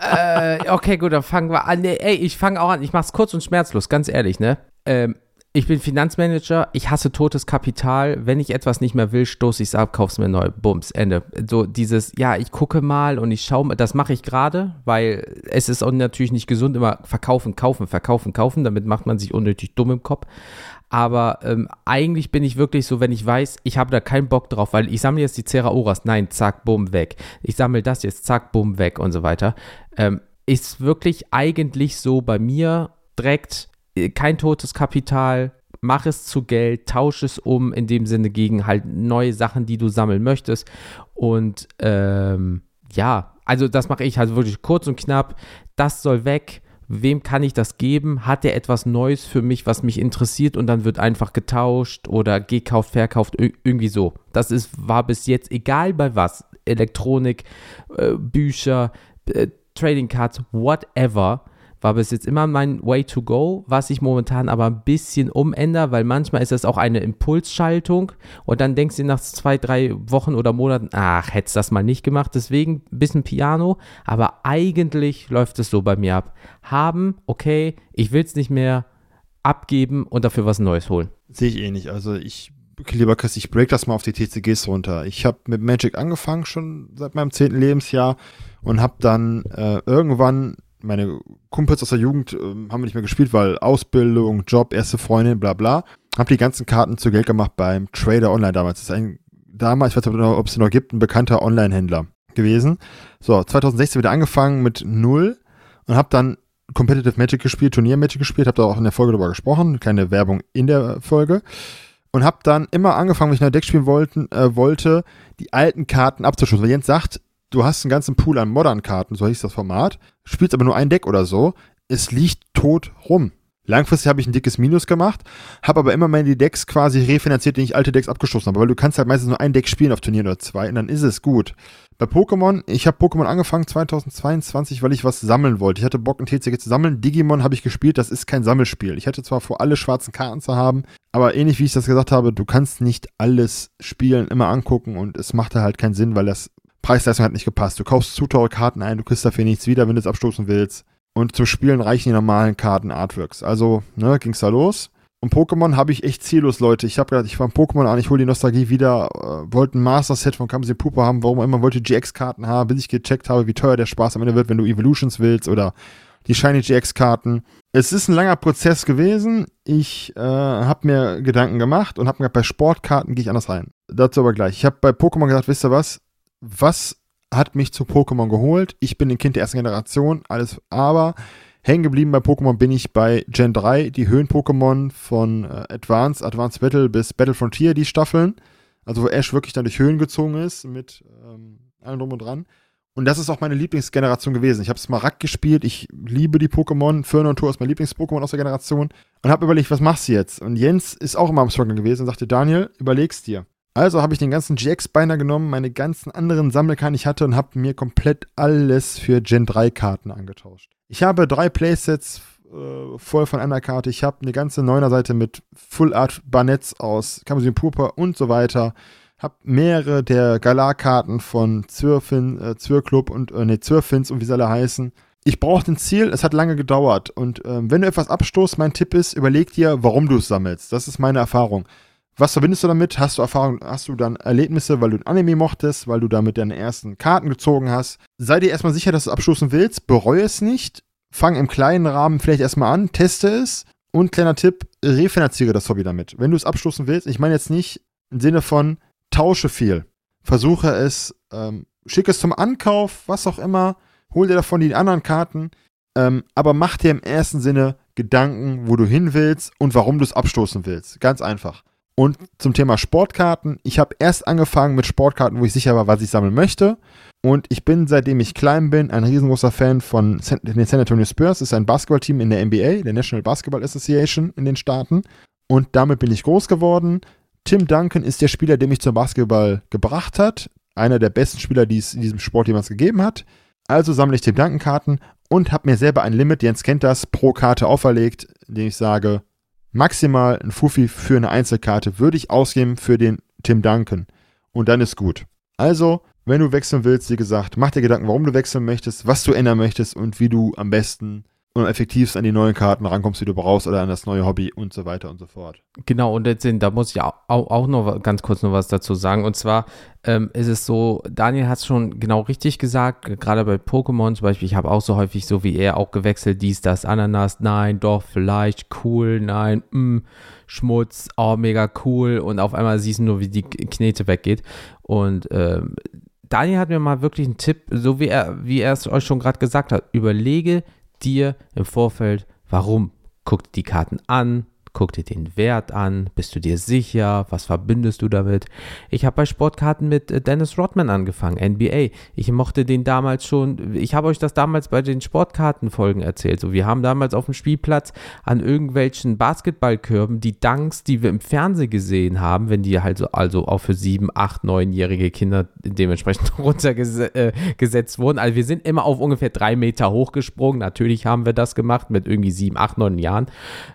äh, okay, gut, dann fangen wir an. Nee, ey, ich fange auch an. Ich mach's kurz und schmerzlos, ganz ehrlich, ne? Ähm, ich bin Finanzmanager, ich hasse totes Kapital. Wenn ich etwas nicht mehr will, stoße ich es ab, kauf's mir neu. Bums, Ende. So dieses, ja, ich gucke mal und ich schaue das mache ich gerade, weil es ist auch natürlich nicht gesund, immer verkaufen, kaufen, verkaufen, kaufen. Damit macht man sich unnötig dumm im Kopf. Aber ähm, eigentlich bin ich wirklich so, wenn ich weiß, ich habe da keinen Bock drauf, weil ich sammle jetzt die Cera Oras, nein, zack, bumm, weg. Ich sammle das jetzt, zack, bumm, weg und so weiter. Ähm, ist wirklich eigentlich so bei mir direkt kein totes Kapital, mach es zu Geld, tausch es um, in dem Sinne gegen halt neue Sachen, die du sammeln möchtest. Und ähm, ja, also das mache ich halt wirklich kurz und knapp. Das soll weg wem kann ich das geben? Hat er etwas Neues für mich, was mich interessiert und dann wird einfach getauscht oder gekauft, verkauft, irgendwie so. Das ist, war bis jetzt egal bei was. Elektronik, äh, Bücher, äh, Trading Cards, whatever war bis jetzt immer mein Way to go, was ich momentan aber ein bisschen umändere, weil manchmal ist das auch eine Impulsschaltung und dann denkst du nach zwei, drei Wochen oder Monaten, ach, hättest das mal nicht gemacht, deswegen ein bisschen Piano, aber eigentlich läuft es so bei mir ab. Haben, okay, ich will es nicht mehr abgeben und dafür was Neues holen. Sehe ich eh nicht. Also ich lieber Chris, ich break das mal auf die TCGs runter. Ich habe mit Magic angefangen schon seit meinem zehnten Lebensjahr und habe dann äh, irgendwann meine Kumpels aus der Jugend äh, haben wir nicht mehr gespielt, weil Ausbildung, Job, erste Freundin, bla bla. Hab die ganzen Karten zu Geld gemacht beim Trader Online damals. Das ist ein, damals, ich weiß nicht, ob es noch gibt, ein bekannter Online-Händler gewesen. So, 2016 wieder angefangen mit null und hab dann Competitive Magic gespielt, Turnier Magic gespielt, hab da auch in der Folge drüber gesprochen, keine Werbung in der Folge. Und hab dann immer angefangen, wenn ich neue Deck spielen wollten, äh, wollte, die alten Karten abzuschließen. Weil Jens sagt, du hast einen ganzen Pool an Modern-Karten, so hieß das Format, spielst aber nur ein Deck oder so, es liegt tot rum. Langfristig habe ich ein dickes Minus gemacht, habe aber immer meine Decks quasi refinanziert, die ich alte Decks abgestoßen habe, weil du kannst halt meistens nur ein Deck spielen auf Turnieren oder zwei und dann ist es gut. Bei Pokémon, ich habe Pokémon angefangen 2022, weil ich was sammeln wollte. Ich hatte Bock, ein TCG zu sammeln. Digimon habe ich gespielt, das ist kein Sammelspiel. Ich hätte zwar vor, alle schwarzen Karten zu haben, aber ähnlich wie ich das gesagt habe, du kannst nicht alles spielen, immer angucken und es macht halt keinen Sinn, weil das Preis-Leistung hat nicht gepasst. Du kaufst zu teure Karten ein, du kriegst dafür nichts wieder, wenn du es abstoßen willst. Und zum Spielen reichen die normalen Karten Artworks. Also, ne, ging's da los. Und Pokémon habe ich echt ziellos, Leute. Ich habe gedacht, ich fange Pokémon an, ich hole die Nostalgie wieder, äh, wollte ein Master-Set von Kamsi Pupa haben, warum immer wollte GX-Karten haben, bis ich gecheckt habe, wie teuer der Spaß am Ende wird, wenn du Evolutions willst oder die Shiny GX-Karten. Es ist ein langer Prozess gewesen. Ich äh, habe mir Gedanken gemacht und habe mir bei Sportkarten gehe ich anders rein. Dazu aber gleich. Ich habe bei Pokémon gesagt, wisst ihr was? Was hat mich zu Pokémon geholt? Ich bin ein Kind der ersten Generation, alles, aber hängen geblieben bei Pokémon bin ich bei Gen 3, die Höhen-Pokémon von äh, Advance, Advance Battle bis Battle Frontier, die Staffeln. Also wo Ash wirklich dann durch Höhen gezogen ist, mit ähm, allem drum und dran. Und das ist auch meine Lieblingsgeneration gewesen. Ich habe Smaragd gespielt, ich liebe die Pokémon. Fern und Tour ist mein Lieblings-Pokémon aus der Generation. Und habe überlegt, was machst du jetzt? Und Jens ist auch immer am Struggle gewesen und sagte, Daniel, überlegst dir. Also habe ich den ganzen GX-Beiner genommen, meine ganzen anderen Sammelkarten, die ich hatte, und habe mir komplett alles für Gen 3 Karten angetauscht. Ich habe drei Playsets äh, voll von einer Karte. Ich habe eine ganze Neuner-Seite mit Full Art Barnetts aus Kamuzin Purpur und so weiter. Hab mehrere der Galar-Karten von Zürfin, äh, Zürclub und, äh, nee, Zürfins und wie sie alle heißen. Ich brauchte ein Ziel, es hat lange gedauert. Und ähm, wenn du etwas abstoßt, mein Tipp ist, überleg dir, warum du es sammelst. Das ist meine Erfahrung. Was verbindest du damit? Hast du Erfahrung, hast du dann Erlebnisse, weil du ein Anime mochtest, weil du damit deine ersten Karten gezogen hast? Sei dir erstmal sicher, dass du abstoßen willst, bereue es nicht, fang im kleinen Rahmen vielleicht erstmal an, teste es und kleiner Tipp, refinanziere das Hobby damit. Wenn du es abstoßen willst, ich meine jetzt nicht im Sinne von tausche viel. Versuche es, ähm, schick es zum Ankauf, was auch immer, hol dir davon die anderen Karten, ähm, aber mach dir im ersten Sinne Gedanken, wo du hin willst und warum du es abstoßen willst. Ganz einfach. Und zum Thema Sportkarten. Ich habe erst angefangen mit Sportkarten, wo ich sicher war, was ich sammeln möchte. Und ich bin, seitdem ich klein bin, ein riesengroßer Fan von den San Antonio Spurs. Das ist ein Basketballteam in der NBA, der National Basketball Association in den Staaten. Und damit bin ich groß geworden. Tim Duncan ist der Spieler, der mich zum Basketball gebracht hat. Einer der besten Spieler, die es in diesem Sport jemals gegeben hat. Also sammle ich Tim Duncan Karten und habe mir selber ein Limit, Jens kennt das, pro Karte auferlegt, indem ich sage, maximal ein Fuffi für eine Einzelkarte würde ich ausgeben für den Tim Duncan. Und dann ist gut. Also, wenn du wechseln willst, wie gesagt, mach dir Gedanken, warum du wechseln möchtest, was du ändern möchtest und wie du am besten und am effektivsten an die neuen Karten rankommst, die du brauchst oder an das neue Hobby und so weiter und so fort. Genau, und jetzt da muss ich auch, auch noch ganz kurz noch was dazu sagen. Und zwar ähm, ist es so, Daniel hat es schon genau richtig gesagt, gerade bei Pokémon zum Beispiel, ich habe auch so häufig so wie er auch gewechselt, dies, das, Ananas, nein, doch, vielleicht, cool, nein, mh, Schmutz, oh, mega cool. Und auf einmal siehst du nur, wie die Knete weggeht. Und ähm, Daniel hat mir mal wirklich einen Tipp, so wie er, wie er es euch schon gerade gesagt hat. Überlege dir im Vorfeld, warum. Guck die Karten an, guck dir den Wert an, bist du dir sicher, was verbindest du damit? Ich habe bei Sportkarten mit äh, Dennis Rodman angefangen, NBA. Ich mochte den damals schon, ich habe euch das damals bei den Sportkartenfolgen erzählt. So, wir haben damals auf dem Spielplatz an irgendwelchen Basketballkörben die Dunks, die wir im Fernsehen gesehen haben, wenn die halt so, also auch für sieben, acht, neunjährige Kinder dementsprechend runtergesetzt äh, wurden. Also wir sind immer auf ungefähr drei Meter hochgesprungen. Natürlich haben wir das gemacht mit irgendwie sieben, acht, neun Jahren.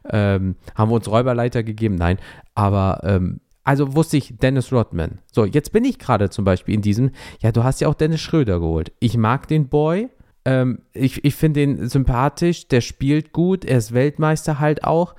Ähm, haben wir uns Räuberleiter gegeben? Nein. Aber ähm, also wusste ich Dennis Rodman. So, jetzt bin ich gerade zum Beispiel in diesem, ja, du hast ja auch Dennis Schröder geholt. Ich mag den Boy. Ähm, ich ich finde ihn sympathisch, der spielt gut, er ist Weltmeister halt auch.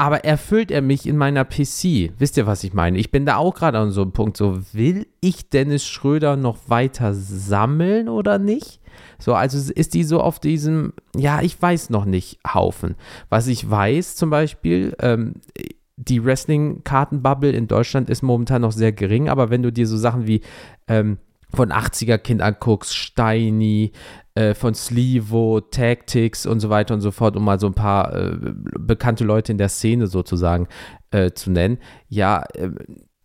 Aber erfüllt er mich in meiner PC? Wisst ihr, was ich meine? Ich bin da auch gerade an so einem Punkt. So, will ich Dennis Schröder noch weiter sammeln oder nicht? So, also ist die so auf diesem, ja, ich weiß noch nicht, Haufen. Was ich weiß zum Beispiel, ähm, die Wrestling-Kartenbubble in Deutschland ist momentan noch sehr gering, aber wenn du dir so Sachen wie ähm, von 80er Kind anguckst, Steiny, äh, von Slivo, Tactics und so weiter und so fort, um mal so ein paar äh, bekannte Leute in der Szene sozusagen äh, zu nennen, ja, äh,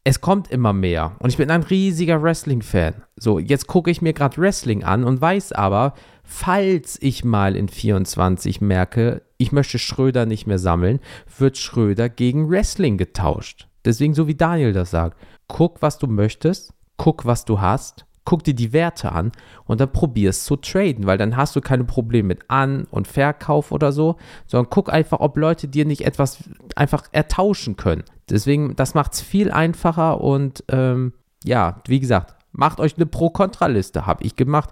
es kommt immer mehr. Und ich bin ein riesiger Wrestling-Fan. So, jetzt gucke ich mir gerade Wrestling an und weiß aber, falls ich mal in 24 merke, ich möchte Schröder nicht mehr sammeln, wird Schröder gegen Wrestling getauscht. Deswegen, so wie Daniel das sagt, guck, was du möchtest, guck, was du hast, guck dir die Werte an und dann probierst zu traden, weil dann hast du keine Probleme mit An- und Verkauf oder so, sondern guck einfach, ob Leute dir nicht etwas einfach ertauschen können. Deswegen, das macht es viel einfacher und ähm, ja, wie gesagt, macht euch eine Pro-Kontra-Liste. Habe ich gemacht.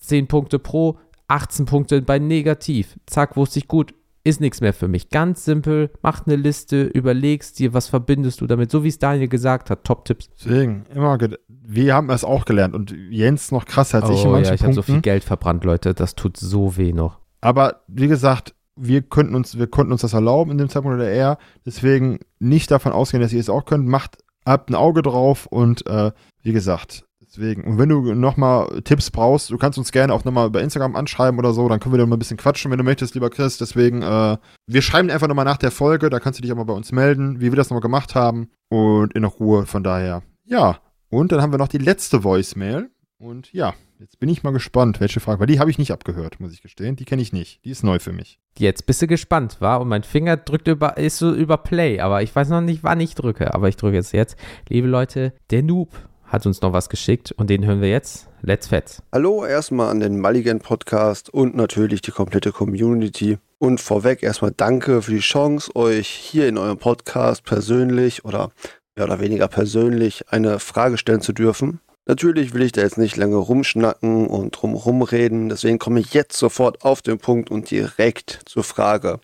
10 Punkte pro, 18 Punkte bei Negativ. Zack, wusste ich gut, ist nichts mehr für mich. Ganz simpel, mach eine Liste, überlegst dir, was verbindest du damit, so wie es Daniel gesagt hat, Top-Tipps. Deswegen, immer, wir haben es auch gelernt und Jens noch krasser als oh, ich in manchen ja, ich habe so viel Geld verbrannt, Leute, das tut so weh noch. Aber wie gesagt, wir könnten uns, wir konnten uns das erlauben in dem Zeitpunkt oder er. Deswegen nicht davon ausgehen, dass ihr es auch könnt. Macht, habt ein Auge drauf und äh, wie gesagt, deswegen. Und wenn du nochmal Tipps brauchst, du kannst uns gerne auch nochmal über Instagram anschreiben oder so, dann können wir da mal ein bisschen quatschen, wenn du möchtest, lieber Chris. Deswegen, äh, wir schreiben einfach nochmal nach der Folge, da kannst du dich auch mal bei uns melden, wie wir das nochmal gemacht haben. Und in Ruhe, von daher. Ja. Und dann haben wir noch die letzte Voicemail. Und ja, Jetzt bin ich mal gespannt, welche Frage, weil die habe ich nicht abgehört, muss ich gestehen. Die kenne ich nicht. Die ist neu für mich. Jetzt bist du gespannt, war? Und mein Finger drückt über, ist so über Play, aber ich weiß noch nicht, wann ich drücke. Aber ich drücke jetzt jetzt. Liebe Leute, der Noob hat uns noch was geschickt und den hören wir jetzt. Let's Fetz. Hallo erstmal an den Mulligan Podcast und natürlich die komplette Community. Und vorweg erstmal danke für die Chance, euch hier in eurem Podcast persönlich oder mehr oder weniger persönlich eine Frage stellen zu dürfen. Natürlich will ich da jetzt nicht lange rumschnacken und drumherum reden, deswegen komme ich jetzt sofort auf den Punkt und direkt zur Frage.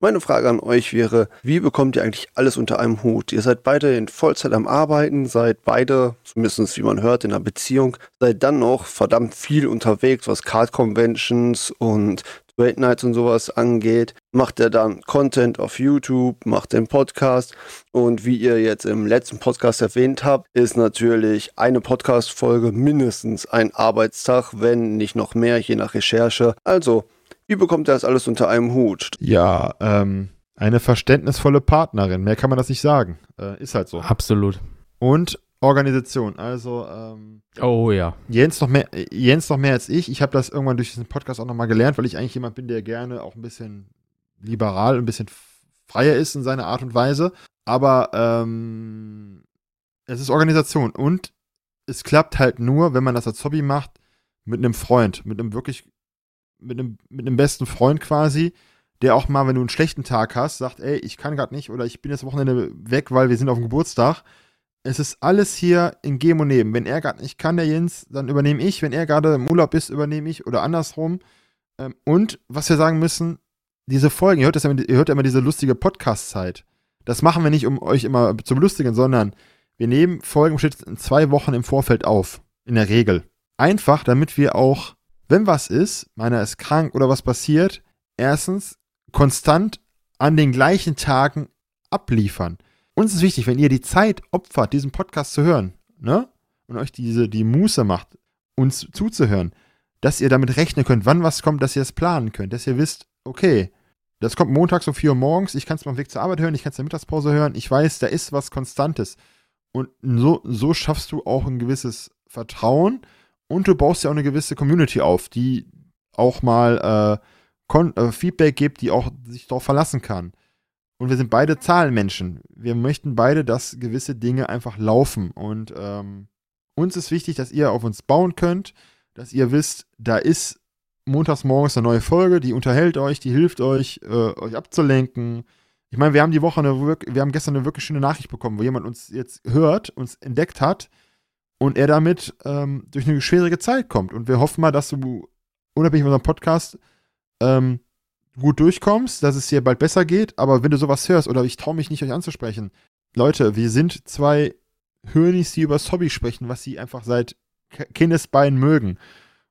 Meine Frage an euch wäre, wie bekommt ihr eigentlich alles unter einem Hut? Ihr seid beide in Vollzeit am Arbeiten, seid beide, zumindest wie man hört, in einer Beziehung, seid dann noch verdammt viel unterwegs, was Card Conventions und Trade Nights und sowas angeht, macht er dann Content auf YouTube, macht den Podcast und wie ihr jetzt im letzten Podcast erwähnt habt, ist natürlich eine Podcast-Folge mindestens ein Arbeitstag, wenn nicht noch mehr, je nach Recherche. Also, wie bekommt er das alles unter einem Hut? Ja, ähm, eine verständnisvolle Partnerin, mehr kann man das nicht sagen. Äh, ist halt so. Absolut. Und Organisation. Also, ähm, oh ja. Jens noch mehr, Jens noch mehr als ich. Ich habe das irgendwann durch diesen Podcast auch nochmal gelernt, weil ich eigentlich jemand bin, der gerne auch ein bisschen liberal, ein bisschen freier ist in seiner Art und Weise. Aber ähm, es ist Organisation und es klappt halt nur, wenn man das als Hobby macht, mit einem Freund, mit einem wirklich, mit einem, mit einem besten Freund quasi, der auch mal, wenn du einen schlechten Tag hast, sagt, ey, ich kann gerade nicht oder ich bin jetzt Wochenende weg, weil wir sind auf dem Geburtstag Es ist alles hier in Geben und Neben. Wenn er gerade nicht kann, der Jens, dann übernehme ich. Wenn er gerade im Urlaub ist, übernehme ich oder andersrum. Ähm, und was wir sagen müssen, diese Folgen, ihr hört, das ihr hört ja immer diese lustige Podcast-Zeit. Das machen wir nicht, um euch immer zu belustigen, sondern wir nehmen Folgen in zwei Wochen im Vorfeld auf. In der Regel. Einfach, damit wir auch, wenn was ist, meiner ist krank oder was passiert, erstens konstant an den gleichen Tagen abliefern. Uns ist wichtig, wenn ihr die Zeit opfert, diesen Podcast zu hören, ne? Und euch diese, die Muße macht, uns zuzuhören, dass ihr damit rechnen könnt, wann was kommt, dass ihr es planen könnt, dass ihr wisst, okay, das kommt montags um 4 Uhr morgens, ich kann es beim Weg zur Arbeit hören, ich kann es in der Mittagspause hören, ich weiß, da ist was Konstantes. Und so, so schaffst du auch ein gewisses Vertrauen und du baust ja auch eine gewisse Community auf, die auch mal äh, äh, Feedback gibt, die auch sich darauf verlassen kann. Und wir sind beide Zahlenmenschen. Wir möchten beide, dass gewisse Dinge einfach laufen. Und ähm, uns ist wichtig, dass ihr auf uns bauen könnt, dass ihr wisst, da ist montags morgens eine neue Folge, die unterhält euch, die hilft euch, äh, euch abzulenken, ich meine, wir haben die Woche eine, wir haben gestern eine wirklich schöne Nachricht bekommen, wo jemand uns jetzt hört, uns entdeckt hat und er damit ähm, durch eine schwierige Zeit kommt. Und wir hoffen mal, dass du unabhängig von unserem Podcast ähm, gut durchkommst, dass es dir bald besser geht. Aber wenn du sowas hörst oder ich traue mich nicht, euch anzusprechen, Leute, wir sind zwei Hirnis, die über Hobby sprechen, was sie einfach seit Kindesbeinen mögen.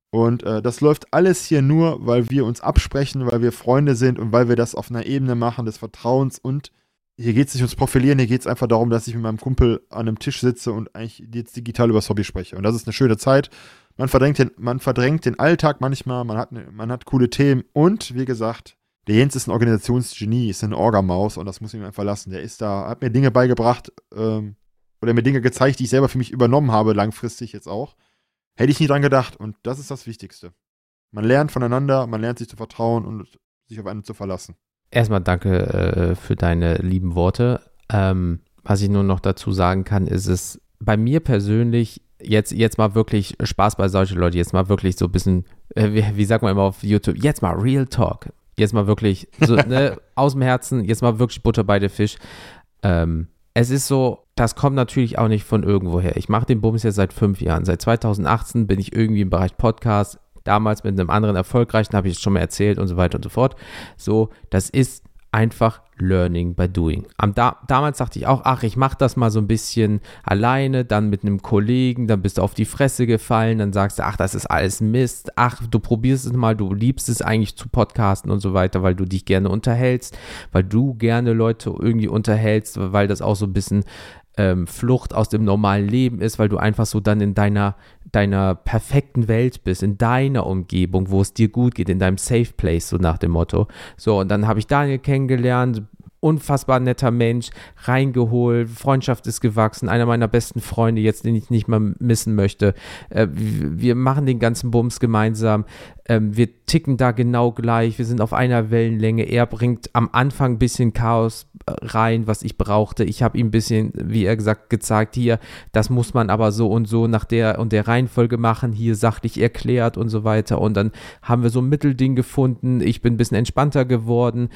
Und äh, das läuft alles hier nur, weil wir uns absprechen, weil wir Freunde sind und weil wir das auf einer Ebene machen des Vertrauens. Und hier geht es nicht ums Profilieren, hier geht es einfach darum, dass ich mit meinem Kumpel an einem Tisch sitze und eigentlich jetzt digital über das Hobby spreche. Und das ist eine schöne Zeit. Man verdrängt den, man verdrängt den Alltag manchmal, man hat, ne, man hat coole Themen. Und wie gesagt, der Jens ist ein Organisationsgenie, ist eine Orgamaus und das muss ich mir einfach lassen. Der ist da, hat mir Dinge beigebracht ähm, oder mir Dinge gezeigt, die ich selber für mich übernommen habe, langfristig jetzt auch. Hätte ich nie dran gedacht. Und das ist das Wichtigste. Man lernt voneinander, man lernt sich zu vertrauen und sich auf einen zu verlassen. Erstmal danke äh, für deine lieben Worte. Ähm, was ich nur noch dazu sagen kann, ist es bei mir persönlich jetzt, jetzt mal wirklich Spaß bei solchen Leuten, jetzt mal wirklich so ein bisschen, äh, wie, wie sagt man immer auf YouTube, jetzt mal Real Talk. Jetzt mal wirklich so, ne, aus dem Herzen, jetzt mal wirklich Butter bei der Fisch. Ähm, es ist so, das kommt natürlich auch nicht von irgendwoher. Ich mache den Bums jetzt seit fünf Jahren. Seit 2018 bin ich irgendwie im Bereich Podcast. Damals mit einem anderen erfolgreichen, habe ich es schon mal erzählt und so weiter und so fort. So, das ist einfach Learning by Doing. Da, damals dachte ich auch, ach, ich mache das mal so ein bisschen alleine, dann mit einem Kollegen, dann bist du auf die Fresse gefallen, dann sagst du, ach, das ist alles Mist, ach, du probierst es mal, du liebst es eigentlich zu podcasten und so weiter, weil du dich gerne unterhältst, weil du gerne Leute irgendwie unterhältst, weil das auch so ein bisschen ähm, Flucht aus dem normalen Leben ist, weil du einfach so dann in deiner, deiner perfekten Welt bist, in deiner Umgebung, wo es dir gut geht, in deinem Safe Place, so nach dem Motto. So, und dann habe ich Daniel kennengelernt, unfassbar netter Mensch, reingeholt, Freundschaft ist gewachsen, einer meiner besten Freunde, jetzt den ich nicht mal missen möchte. Äh, wir machen den ganzen Bums gemeinsam. Ähm, wir ticken da genau gleich, wir sind auf einer Wellenlänge. Er bringt am Anfang ein bisschen Chaos äh, rein, was ich brauchte. Ich habe ihm ein bisschen, wie er gesagt, gezeigt, hier, das muss man aber so und so nach der und der Reihenfolge machen, hier sachlich erklärt und so weiter. Und dann haben wir so ein Mittelding gefunden. Ich bin ein bisschen entspannter geworden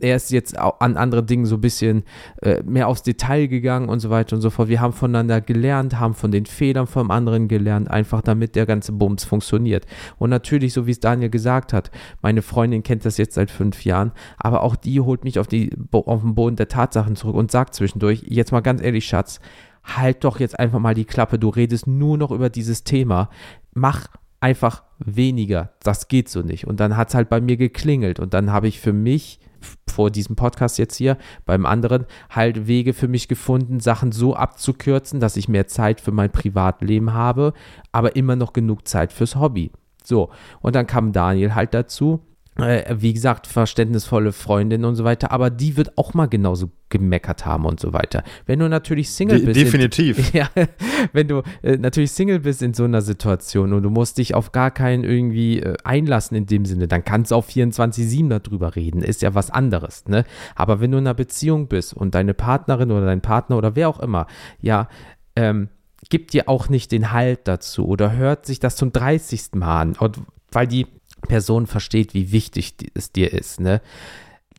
er ist jetzt an andere Dinge so ein bisschen äh, mehr aufs Detail gegangen und so weiter und so fort. Wir haben voneinander gelernt, haben von den Fehlern vom anderen gelernt, einfach damit der ganze Bums funktioniert. Und natürlich, so wie es Daniel gesagt hat, meine Freundin kennt das jetzt seit fünf Jahren, aber auch die holt mich auf, die, auf den Boden der Tatsachen zurück und sagt zwischendurch, jetzt mal ganz ehrlich, Schatz, halt doch jetzt einfach mal die Klappe, du redest nur noch über dieses Thema. Mach einfach weniger. Das geht so nicht. Und dann hat es halt bei mir geklingelt. Und dann habe ich für mich vor diesem Podcast jetzt hier, beim anderen, halt Wege für mich gefunden, Sachen so abzukürzen, dass ich mehr Zeit für mein Privatleben habe, aber immer noch genug Zeit fürs Hobby. So, und dann kam Daniel halt dazu äh, wie gesagt, verständnisvolle Freundin und so weiter, aber die wird auch mal genauso gemeckert haben und so weiter. Wenn du natürlich Single De bist. Definitiv. In, ja, wenn du äh, natürlich Single bist in so einer Situation und du musst dich auf gar keinen irgendwie äh, einlassen in dem Sinne, dann kannst du auch 24-7 darüber reden, ist ja was anderes, ne? Aber wenn du in einer Beziehung bist und deine Partnerin oder dein Partner oder wer auch immer, ja, ähm, gibt dir auch nicht den Halt dazu oder hört sich das zum 30. Mal an, weil die Person versteht, wie wichtig es dir ist, ne?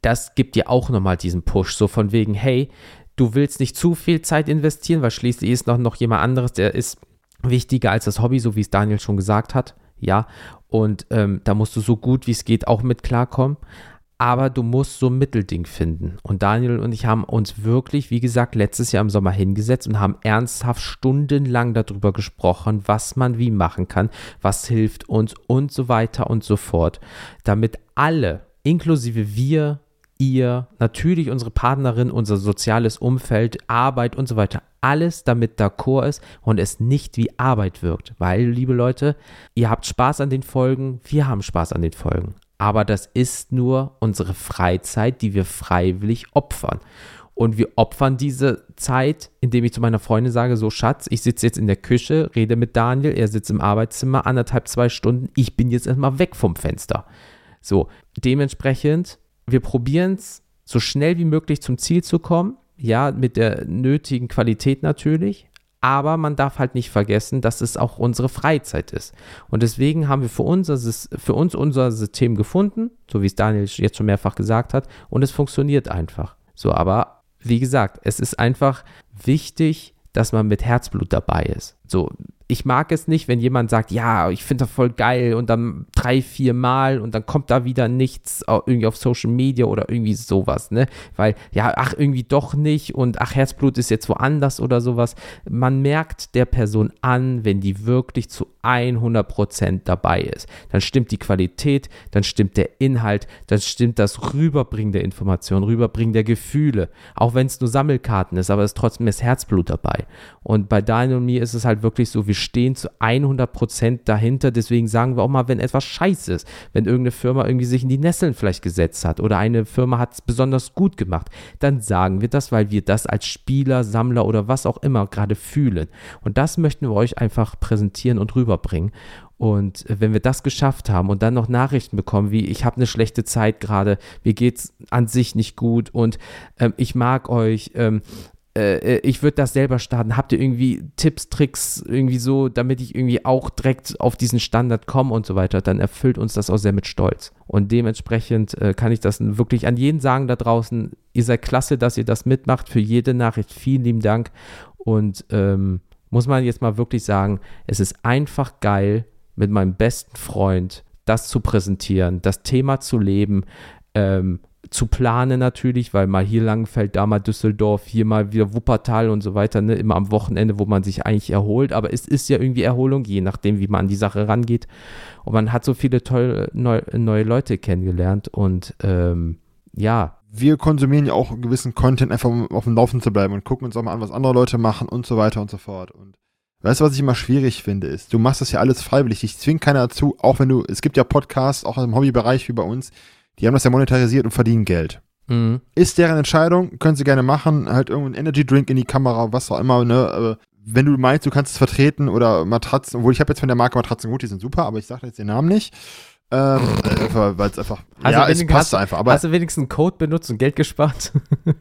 Das gibt dir auch nochmal diesen Push, so von wegen, hey, du willst nicht zu viel Zeit investieren, weil schließlich ist noch, noch jemand anderes, der ist wichtiger als das Hobby, so wie es Daniel schon gesagt hat. Ja, und ähm, da musst du so gut wie es geht auch mit klarkommen aber du musst so ein Mittelding finden. Und Daniel und ich haben uns wirklich, wie gesagt, letztes Jahr im Sommer hingesetzt und haben ernsthaft stundenlang darüber gesprochen, was man wie machen kann, was hilft uns und so weiter und so fort, damit alle, inklusive wir, ihr, natürlich unsere Partnerin, unser soziales Umfeld, Arbeit und so weiter, alles damit d'accord ist und es nicht wie Arbeit wirkt. Weil, liebe Leute, ihr habt Spaß an den Folgen, wir haben Spaß an den Folgen aber das ist nur unsere Freizeit, die wir freiwillig opfern. Und wir opfern diese Zeit, indem ich zu meiner Freundin sage, so Schatz, ich sitze jetzt in der Küche, rede mit Daniel, er sitzt im Arbeitszimmer, anderthalb, zwei Stunden, ich bin jetzt erstmal weg vom Fenster. So, dementsprechend, wir probieren es so schnell wie möglich zum Ziel zu kommen, ja, mit der nötigen Qualität natürlich, aber man darf halt nicht vergessen, dass es auch unsere Freizeit ist. Und deswegen haben wir für uns, für uns unser System gefunden, so wie es Daniel jetzt schon mehrfach gesagt hat, und es funktioniert einfach. So, aber wie gesagt, es ist einfach wichtig, dass man mit Herzblut dabei ist. So, ich mag es nicht, wenn jemand sagt, ja, ich finde das voll geil und dann drei, vier Mal und dann kommt da wieder nichts irgendwie auf Social Media oder irgendwie sowas, ne? Weil, ja, ach, irgendwie doch nicht und ach, Herzblut ist jetzt woanders oder sowas. Man merkt der Person an, wenn die wirklich zu 100% dabei ist. Dann stimmt die Qualität, dann stimmt der Inhalt, dann stimmt das Rüberbringen der Informationen, Rüberbringen der Gefühle. Auch wenn es nur Sammelkarten ist, aber es ist trotzdem das Herzblut dabei. Und bei Daniel und mir ist es halt wirklich so, wir stehen zu 100% dahinter. Deswegen sagen wir auch mal, wenn etwas scheiße ist, wenn irgendeine Firma irgendwie sich in die Nesseln vielleicht gesetzt hat oder eine Firma hat es besonders gut gemacht, dann sagen wir das, weil wir das als Spieler, Sammler oder was auch immer gerade fühlen. Und das möchten wir euch einfach präsentieren und rüberbringen. Und wenn wir das geschafft haben und dann noch Nachrichten bekommen, wie ich habe eine schlechte Zeit gerade, mir geht es an sich nicht gut und ähm, ich mag euch, ähm, äh, äh, ich würde das selber starten. Habt ihr irgendwie Tipps, Tricks, irgendwie so, damit ich irgendwie auch direkt auf diesen Standard komme und so weiter, dann erfüllt uns das auch sehr mit Stolz. Und dementsprechend äh, kann ich das wirklich an jeden sagen da draußen. Ihr seid klasse, dass ihr das mitmacht. Für jede Nachricht vielen lieben Dank. Und ähm, muss man jetzt mal wirklich sagen, es ist einfach geil, mit meinem besten Freund das zu präsentieren, das Thema zu leben. Ähm, zu planen natürlich, weil mal hier Langenfeld, da mal Düsseldorf, hier mal wieder Wuppertal und so weiter, ne, immer am Wochenende, wo man sich eigentlich erholt, aber es ist ja irgendwie Erholung, je nachdem, wie man an die Sache rangeht. Und man hat so viele tolle neu, neue Leute kennengelernt und ähm, ja. Wir konsumieren ja auch einen gewissen Content, einfach um auf dem Laufen zu bleiben und gucken uns auch mal an, was andere Leute machen und so weiter und so fort. Und Weißt du, was ich immer schwierig finde, ist, du machst das ja alles freiwillig. Ich zwinge keiner dazu, auch wenn du, es gibt ja Podcasts, auch im Hobbybereich wie bei uns, die haben das ja monetarisiert und verdienen Geld. Mhm. Ist deren Entscheidung, können sie gerne machen, halt irgendeinen Energy Drink in die Kamera, was auch immer, ne? Wenn du meinst, du kannst es vertreten oder Matratzen, obwohl ich habe jetzt von der Marke Matratzen gut, die sind super, aber ich sage jetzt den Namen nicht. Ähm, weil es einfach, also ja, es passt hast, einfach. Aber hast du wenigstens einen Code benutzt und Geld gespart?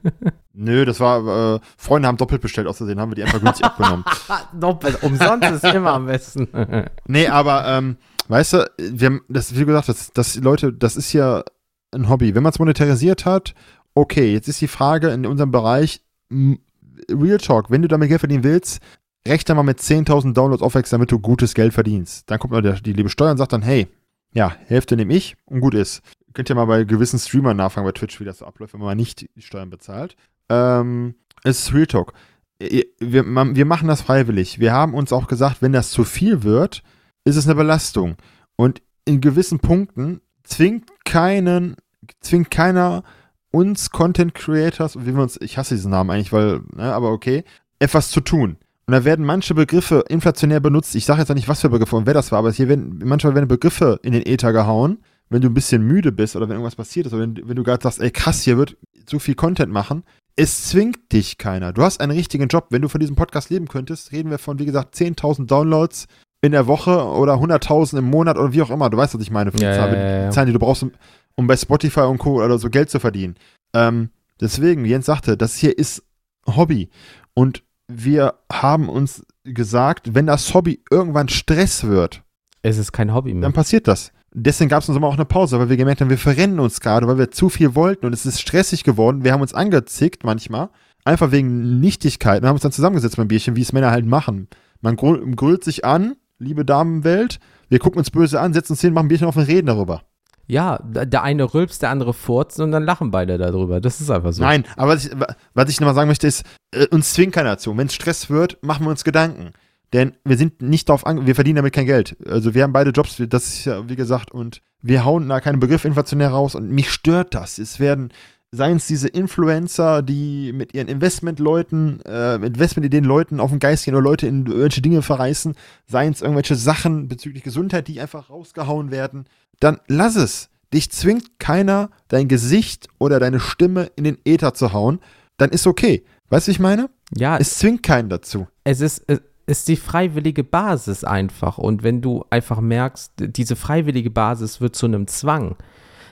Nö, das war, äh, Freunde haben doppelt bestellt, außerdem haben wir die einfach günstig abgenommen. doppelt, umsonst ist immer am besten. nee, aber, ähm, Weißt du, wir haben, das, wie gesagt, das, das, Leute, das ist ja ein Hobby. Wenn man es monetarisiert hat, okay, jetzt ist die Frage in unserem Bereich, Real Talk, wenn du damit Geld verdienen willst, rechne mal mit 10.000 Downloads aufwächst, damit du gutes Geld verdienst. Dann kommt mal der, die liebe Steuer und sagt dann, hey, ja, Hälfte nehme ich und gut ist. Könnt ihr mal bei gewissen Streamern nachfragen bei Twitch, wie das so abläuft, wenn man nicht die Steuern bezahlt. Ähm, es ist Real Talk. Wir, wir machen das freiwillig. Wir haben uns auch gesagt, wenn das zu viel wird, ist es eine Belastung. Und in gewissen Punkten zwingt keinen, zwingt keiner uns Content Creators, wie wir uns, ich hasse diesen Namen eigentlich, weil, ne, aber okay, etwas zu tun. Und da werden manche Begriffe inflationär benutzt. Ich sage jetzt auch nicht, was für Begriffe und wer das war, aber hier werden manchmal werden Begriffe in den Äther gehauen, wenn du ein bisschen müde bist oder wenn irgendwas passiert ist oder wenn, wenn du gerade sagst, ey krass, hier wird so viel Content machen. Es zwingt dich keiner. Du hast einen richtigen Job. Wenn du von diesem Podcast leben könntest, reden wir von, wie gesagt, 10.000 Downloads, in der Woche oder 100.000 im Monat oder wie auch immer. Du weißt, was ich meine. Ja, Zahlen, ja, ja. Zahlen, die du brauchst, um, um, bei Spotify und Co. oder so Geld zu verdienen. Ähm, deswegen, Jens sagte, das hier ist Hobby. Und wir haben uns gesagt, wenn das Hobby irgendwann Stress wird, es ist kein Hobby mehr. Dann passiert das. Deswegen gab es uns immer auch eine Pause, weil wir gemerkt haben, wir verrennen uns gerade, weil wir zu viel wollten und es ist stressig geworden. Wir haben uns angezickt manchmal, einfach wegen Nichtigkeiten, haben uns dann zusammengesetzt beim Bierchen, wie es Männer halt machen. Man grü- grüllt sich an, liebe Damenwelt, wir gucken uns böse an, setzen uns hin, machen ein Bierchen auf und reden darüber. Ja, der eine rülpst, der andere furzt und dann lachen beide darüber. Das ist einfach so. Nein, aber was ich, was ich nochmal sagen möchte, ist, äh, uns zwingt keiner dazu. Wenn es Stress wird, machen wir uns Gedanken. Denn wir sind nicht darauf an, wir verdienen damit kein Geld. Also wir haben beide Jobs, das ist ja, wie gesagt, und wir hauen da keine Begriffe inflationär raus und mich stört das. Es werden, seien es diese Influencer, die mit ihren Investmentleuten, äh, Investmentideen Leuten auf den Geist gehen oder Leute in irgendwelche Dinge verreißen, seien es irgendwelche Sachen bezüglich Gesundheit, die einfach rausgehauen werden, dann lass es. Dich zwingt keiner, dein Gesicht oder deine Stimme in den Äther zu hauen, dann ist okay. Weißt du, ich meine? Ja, Es zwingt keinen dazu. es ist, es ist die freiwillige Basis einfach. Und wenn du einfach merkst, diese freiwillige Basis wird zu einem Zwang,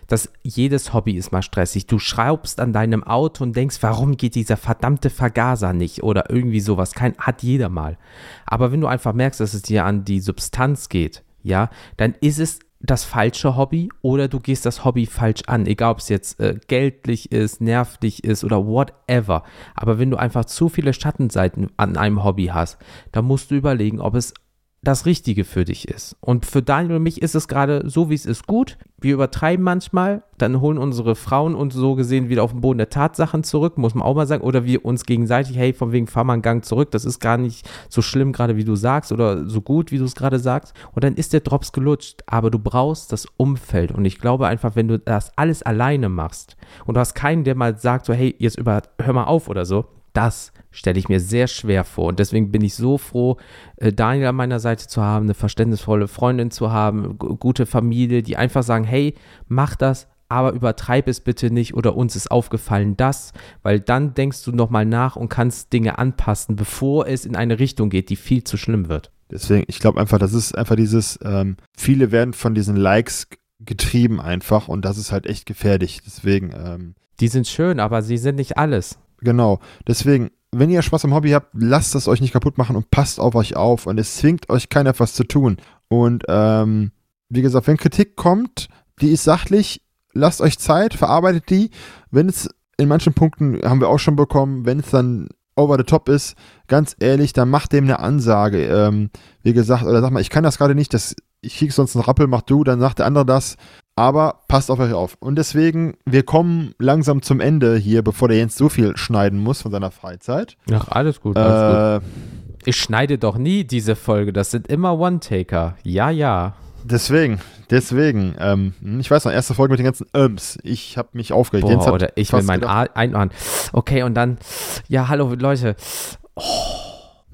dass jedes Hobby ist mal stressig. Du schraubst an deinem Auto und denkst, warum geht dieser verdammte Vergaser nicht oder irgendwie sowas. Kein, hat jeder mal. Aber wenn du einfach merkst, dass es dir an die Substanz geht, ja, dann ist es das falsche Hobby oder du gehst das Hobby falsch an, egal ob es jetzt äh, geldlich ist, nervlich ist oder whatever. Aber wenn du einfach zu viele Schattenseiten an einem Hobby hast, dann musst du überlegen, ob es das Richtige für dich ist. Und für Daniel und mich ist es gerade so, wie es ist, gut. Wir übertreiben manchmal, dann holen unsere Frauen uns so gesehen wieder auf den Boden der Tatsachen zurück, muss man auch mal sagen. Oder wir uns gegenseitig, hey, von wegen, fahr mal einen Gang zurück, das ist gar nicht so schlimm gerade, wie du sagst, oder so gut, wie du es gerade sagst. Und dann ist der Drops gelutscht. Aber du brauchst das Umfeld. Und ich glaube einfach, wenn du das alles alleine machst und du hast keinen, der mal sagt, so, hey, jetzt über, hör mal auf oder so, das stelle ich mir sehr schwer vor. Und deswegen bin ich so froh, äh, Daniel an meiner Seite zu haben, eine verständnisvolle Freundin zu haben, gute Familie, die einfach sagen, hey, mach das, aber übertreib es bitte nicht oder uns ist aufgefallen das, weil dann denkst du nochmal nach und kannst Dinge anpassen, bevor es in eine Richtung geht, die viel zu schlimm wird. Deswegen, ich glaube einfach, das ist einfach dieses, ähm, viele werden von diesen Likes getrieben einfach und das ist halt echt gefährlich. Deswegen, ähm, Die sind schön, aber sie sind nicht alles. genau. Deswegen, wenn ihr Spaß am Hobby habt, lasst es euch nicht kaputt machen und passt auf euch auf und es zwingt euch keiner etwas zu tun. Und ähm, wie gesagt, wenn Kritik kommt, die ist sachlich, lasst euch Zeit, verarbeitet die. Wenn es in manchen Punkten haben wir auch schon bekommen, wenn es dann over the top ist, ganz ehrlich, dann macht dem eine Ansage. Ähm, wie gesagt, oder sag mal, ich kann das gerade nicht, das, ich krieg sonst einen Rappel, mach du, dann sagt der andere das. Aber passt auf euch auf. Und deswegen, wir kommen langsam zum Ende hier, bevor der Jens so viel schneiden muss von seiner Freizeit. Ach, alles gut, alles gut. Äh, Ich schneide doch nie diese Folge, das sind immer One-Taker. Ja, ja. deswegen, deswegen, ähm, ich weiß noch, erste Folge mit den ganzen Öms. Ich habe mich aufgeregt. Boah, oder ich will mein einordnen. Okay, und dann, ja, hallo Leute.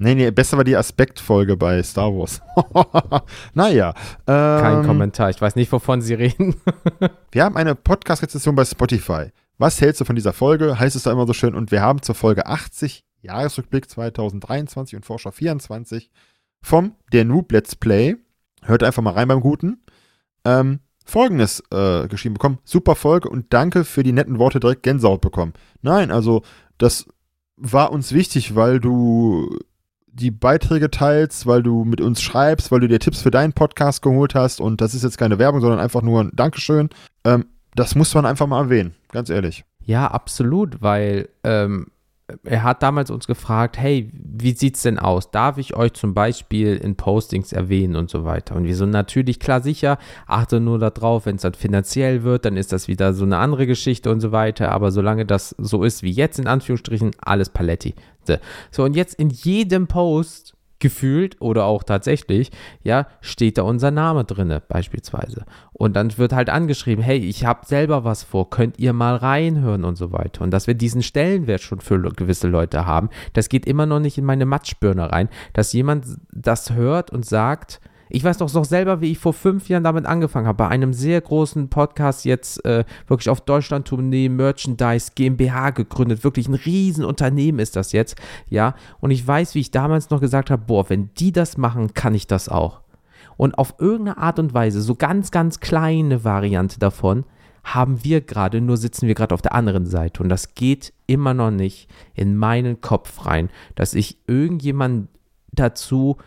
Nee, nee, besser war die Aspektfolge bei Star Wars. naja. Ähm, Kein Kommentar. Ich weiß nicht, wovon Sie reden. Wir haben eine Podcast-Rezession bei Spotify. Was hältst du von dieser Folge? Heißt es da immer so schön. Und wir haben zur Folge 80, Jahresrückblick 2023 und Vorschau 24 vom Der Noob Let's Play. Hört einfach mal rein beim Guten. Ähm, Folgendes äh, geschrieben bekommen. Super Folge und danke für die netten Worte direkt Gänsehaut bekommen. Nein, also das war uns wichtig, weil du die Beiträge teilst, weil du mit uns schreibst, weil du dir Tipps für deinen Podcast geholt hast und das ist jetzt keine Werbung, sondern einfach nur ein Dankeschön. Ähm, das muss man einfach mal erwähnen, ganz ehrlich. Ja, absolut, weil ähm, er hat damals uns gefragt, hey, wie sieht's denn aus? Darf ich euch zum Beispiel in Postings erwähnen und so weiter? Und wir so natürlich, klar, sicher, achte nur darauf, wenn es dann finanziell wird, dann ist das wieder so eine andere Geschichte und so weiter. Aber solange das so ist wie jetzt, in Anführungsstrichen, alles Paletti. So, So, und jetzt in jedem Post gefühlt oder auch tatsächlich, ja, steht da unser Name drinne beispielsweise. Und dann wird halt angeschrieben, hey, ich habe selber was vor, könnt ihr mal reinhören und so weiter. Und dass wir diesen Stellenwert schon für gewisse Leute haben, das geht immer noch nicht in meine Matschbirne rein, dass jemand das hört und sagt, ich weiß doch noch selber, wie ich vor fünf Jahren damit angefangen habe, bei einem sehr großen Podcast jetzt äh, wirklich auf Deutschland-Tournee, Merchandise, GmbH gegründet, wirklich ein Riesenunternehmen ist das jetzt, ja. Und ich weiß, wie ich damals noch gesagt habe, boah, wenn die das machen, kann ich das auch. Und auf irgendeine Art und Weise, so ganz, ganz kleine Variante davon, haben wir gerade, nur sitzen wir gerade auf der anderen Seite. Und das geht immer noch nicht in meinen Kopf rein, dass ich irgendjemanden dazu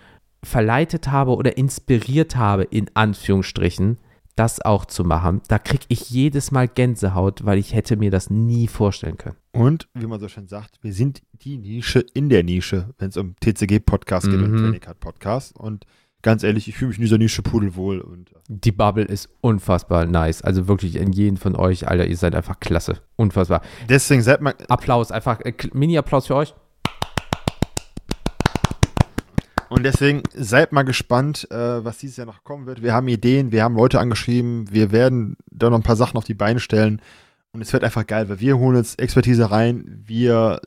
verleitet habe oder inspiriert habe, in Anführungsstrichen, das auch zu machen, da kriege ich jedes Mal Gänsehaut, weil ich hätte mir das nie vorstellen können. Und wie man so schön sagt, wir sind die Nische in der Nische, wenn es um TCG-Podcast geht und Mhm. Training Card Podcast. Und ganz ehrlich, ich fühle mich in dieser Nische pudelwohl. Und äh, Die Bubble ist unfassbar nice. Also wirklich in jeden von euch, Alter, ihr seid einfach klasse. Unfassbar. deswegen seid mal, Applaus, einfach äh, Mini-Applaus für euch. Und deswegen seid mal gespannt, äh, was dieses Jahr noch kommen wird. Wir haben Ideen, wir haben Leute angeschrieben, wir werden da noch ein paar Sachen auf die Beine stellen. Und es wird einfach geil, weil wir holen jetzt Expertise rein. Wir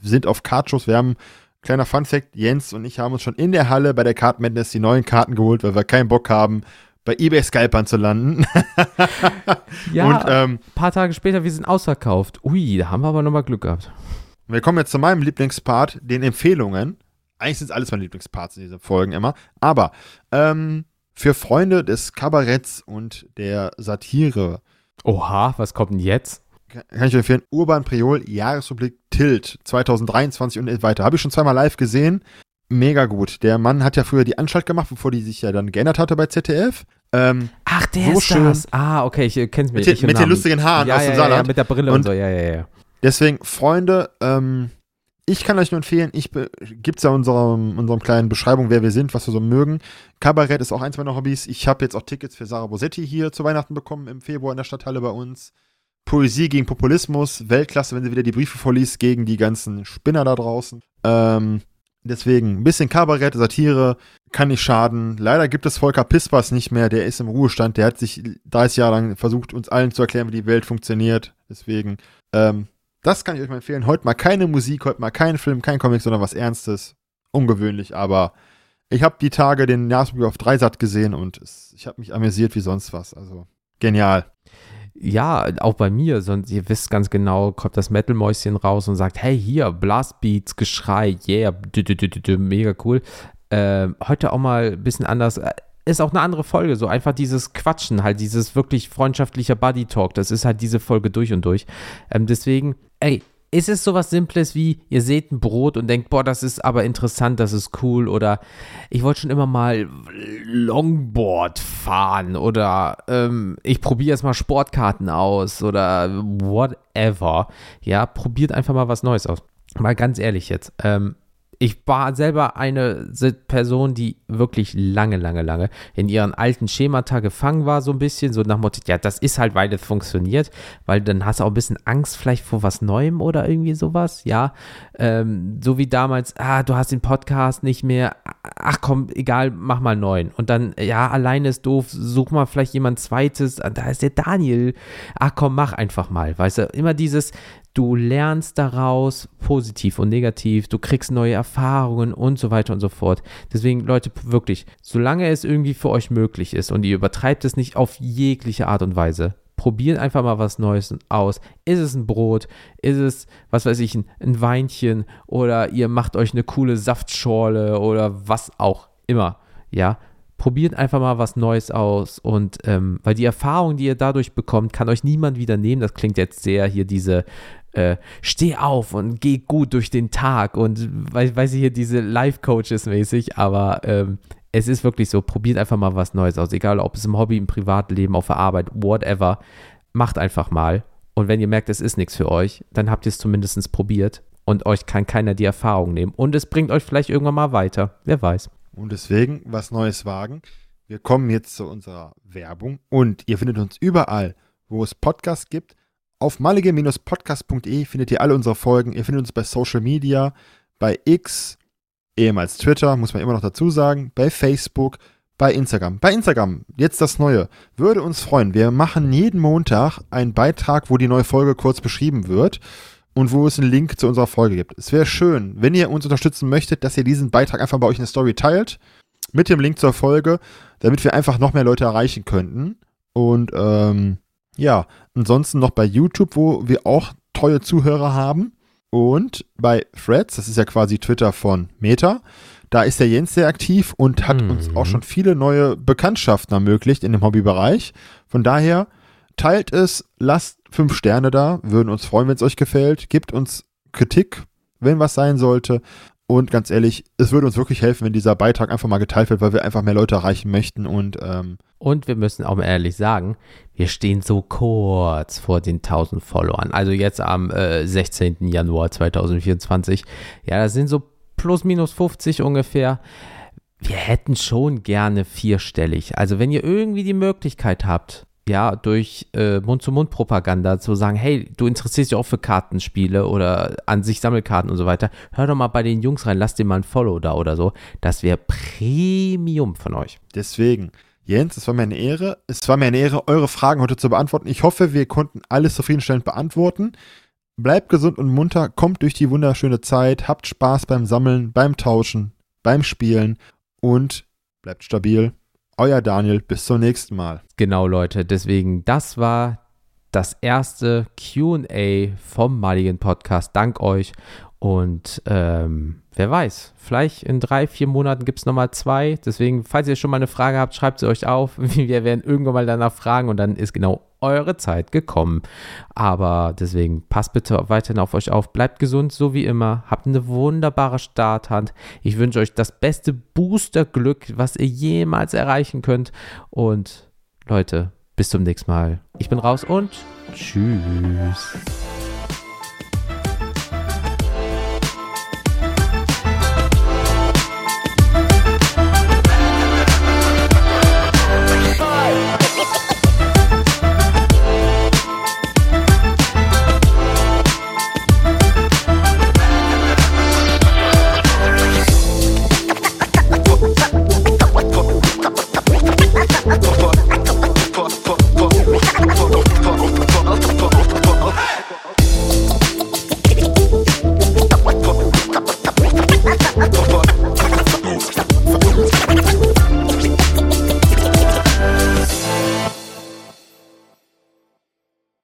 sind auf Kartshows. Wir haben, kleiner Funfact, Jens und ich haben uns schon in der Halle bei der Card Madness die neuen Karten geholt, weil wir keinen Bock haben, bei eBay Scalpern zu landen. Ja, Und ähm, ein paar Tage später, wir sind ausverkauft. Ui, da haben wir aber nochmal Glück gehabt. wir kommen jetzt zu meinem Lieblingspart, den Empfehlungen. Eigentlich sind es alles meine Lieblingsparts in diesen Folgen immer. Aber ähm, für Freunde des Kabaretts und der Satire Oha, was kommt denn jetzt? kann ich euch empfehlen, Urban Priol, Jahresrubrik Tilt 2023 und weiter. Habe ich schon zweimal live gesehen. Mega gut. Der Mann hat ja früher die Anstalt gemacht, bevor die sich ja dann geändert hatte bei ZDF. Ähm, Ach, der So ist schön. das. Ah, okay, ich äh, kenn's mir. mit den, mit den lustigen Haaren ja, aus ja, dem ja, ja, Saarland. mit der Brille und, Und- so, ja, ja, ja. Deswegen, Freunde, ähm, ich kann euch nur empfehlen, ich es ja unserem, unserem kleinen Beschreibung, wer wir sind, was wir so mögen. Kabarett ist auch eins meiner Hobbys. Ich habe jetzt auch Tickets für Sarah Bosetti hier zu Weihnachten bekommen im Februar in der Stadthalle bei uns. Poesie gegen Populismus, Weltklasse, wenn sie wieder die Briefe vorliest gegen die ganzen Spinner da draußen. Ähm, deswegen, ein bisschen Kabarett, Satire, kann nicht schaden. Leider gibt es Volker Pispers nicht mehr, der ist im Ruhestand, der hat sich 30 Jahre lang versucht, uns allen zu erklären, wie die Welt funktioniert. Deswegen, ähm, das kann ich euch mal empfehlen. Heute mal keine Musik, heute mal kein Film, kein Comic, sondern was Ernstes. Ungewöhnlich, aber ich habe die Tage den Jahresreview auf Dreisat gesehen und es, ich habe mich amüsiert wie sonst was. Also genial. Ja, auch bei mir, sonst ihr wisst ganz genau, kommt das Metal-Mäuschen raus und sagt, hey, hier, Blastbeats, Geschrei, yeah, mega cool. Ähm, heute auch mal ein bisschen anders. Ist auch eine andere Folge, so einfach dieses Quatschen, halt dieses wirklich freundschaftliche Buddy-Talk, das ist halt diese Folge durch und durch. Ähm, deswegen, ey, ist es sowas Simples wie, ihr seht ein Brot und denkt, boah, das ist aber interessant, das ist cool oder ich wollte schon immer mal Longboard fahren oder ähm, ich probiere jetzt mal Sportkarten aus oder whatever. Ja, probiert einfach mal was Neues aus. Mal ganz ehrlich jetzt. Ähm, ich war selber eine Person, die wirklich lange, lange, lange in ihren alten Schemata gefangen war, so ein bisschen, so nach Motto, ja, das ist halt, weil es funktioniert, weil dann hast du auch ein bisschen Angst vielleicht vor was Neuem oder irgendwie sowas, ja. Ähm, so wie damals, ah, du hast den Podcast nicht mehr, ach komm, egal, mach mal einen neuen. Und dann, ja, alleine ist doof, such mal vielleicht jemand zweites, ah, da ist der Daniel, ach komm, mach einfach mal, weißt du, immer dieses, du lernst daraus positiv und negativ, du kriegst neue Erfahrungen und so weiter und so fort. Deswegen, Leute, wirklich, solange es irgendwie für euch möglich ist und ihr übertreibt es nicht auf jegliche Art und Weise, probiert einfach mal was Neues aus. Ist es ein Brot? Ist es, was weiß ich, ein, ein Weinchen? Oder ihr macht euch eine coole Saftschorle oder was auch immer. Ja, probiert einfach mal was Neues aus und ähm, weil die Erfahrung, die ihr dadurch bekommt, kann euch niemand wieder nehmen. Das klingt jetzt sehr hier diese äh, steh auf und geh gut durch den Tag und weil, weiß ich hier diese Life-Coaches mäßig, aber ähm, es ist wirklich so, probiert einfach mal was Neues aus, egal ob es im Hobby, im Privatleben, auf der Arbeit, whatever, macht einfach mal. Und wenn ihr merkt, es ist nichts für euch, dann habt ihr es zumindest probiert und euch kann keiner die Erfahrung nehmen. Und es bringt euch vielleicht irgendwann mal weiter, wer weiß. Und deswegen was Neues wagen. Wir kommen jetzt zu unserer Werbung und ihr findet uns überall, wo es Podcasts gibt. Auf malige-podcast.de findet ihr alle unsere Folgen. Ihr findet uns bei Social Media, bei X, ehemals Twitter, muss man immer noch dazu sagen, bei Facebook, bei Instagram. Bei Instagram, jetzt das Neue. Würde uns freuen. Wir machen jeden Montag einen Beitrag, wo die neue Folge kurz beschrieben wird und wo es einen Link zu unserer Folge gibt. Es wäre schön, wenn ihr uns unterstützen möchtet, dass ihr diesen Beitrag einfach bei euch in der Story teilt, mit dem Link zur Folge, damit wir einfach noch mehr Leute erreichen könnten. Und ähm, ja, ansonsten noch bei YouTube, wo wir auch treue Zuhörer haben. Und bei Threads, das ist ja quasi Twitter von Meta, da ist der Jens sehr aktiv und hat Mhm. uns auch schon viele neue Bekanntschaften ermöglicht in dem Hobbybereich. Von daher teilt es, lasst fünf Sterne da, würden uns freuen, wenn es euch gefällt. Gebt uns Kritik, wenn was sein sollte. Und ganz ehrlich, es würde uns wirklich helfen, wenn dieser Beitrag einfach mal geteilt wird, weil wir einfach mehr Leute erreichen möchten. Und ähm, Und wir müssen auch mal ehrlich sagen, wir stehen so kurz vor den 1000 Followern. Also jetzt am äh, 16. Januar 2024. Ja, das sind so plus minus 50 ungefähr. Wir hätten schon gerne vierstellig. Also wenn ihr irgendwie die Möglichkeit habt, ja, durch äh, Mund-zu-Mund-Propaganda zu sagen, hey, du interessierst dich auch für Kartenspiele oder an sich Sammelkarten und so weiter, hör doch mal bei den Jungs rein, lass dir mal ein Follow da oder so. Das wäre Premium von euch. Deswegen, Jens, es war mir eine Ehre. Es war mir eine Ehre, eure Fragen heute zu beantworten. Ich hoffe, wir konnten alles zufriedenstellend beantworten. Bleibt gesund und munter, kommt durch die wunderschöne Zeit, habt Spaß beim Sammeln, beim Tauschen, beim Spielen und bleibt stabil. Euer Daniel, bis zum nächsten Mal. Genau, Leute. Deswegen, das war das erste QA vom Maligen Podcast. Dank euch. Und ähm, wer weiß, vielleicht in drei, vier Monaten gibt es nochmal zwei. Deswegen, falls ihr schon mal eine Frage habt, schreibt sie euch auf. Wir werden irgendwann mal danach fragen und dann ist genau eure Zeit gekommen. Aber deswegen passt bitte weiterhin auf euch auf. Bleibt gesund, so wie immer. Habt eine wunderbare Starthand. Ich wünsche euch das beste Booster-Glück, was ihr jemals erreichen könnt. Und Leute, bis zum nächsten Mal. Ich bin raus und tschüss.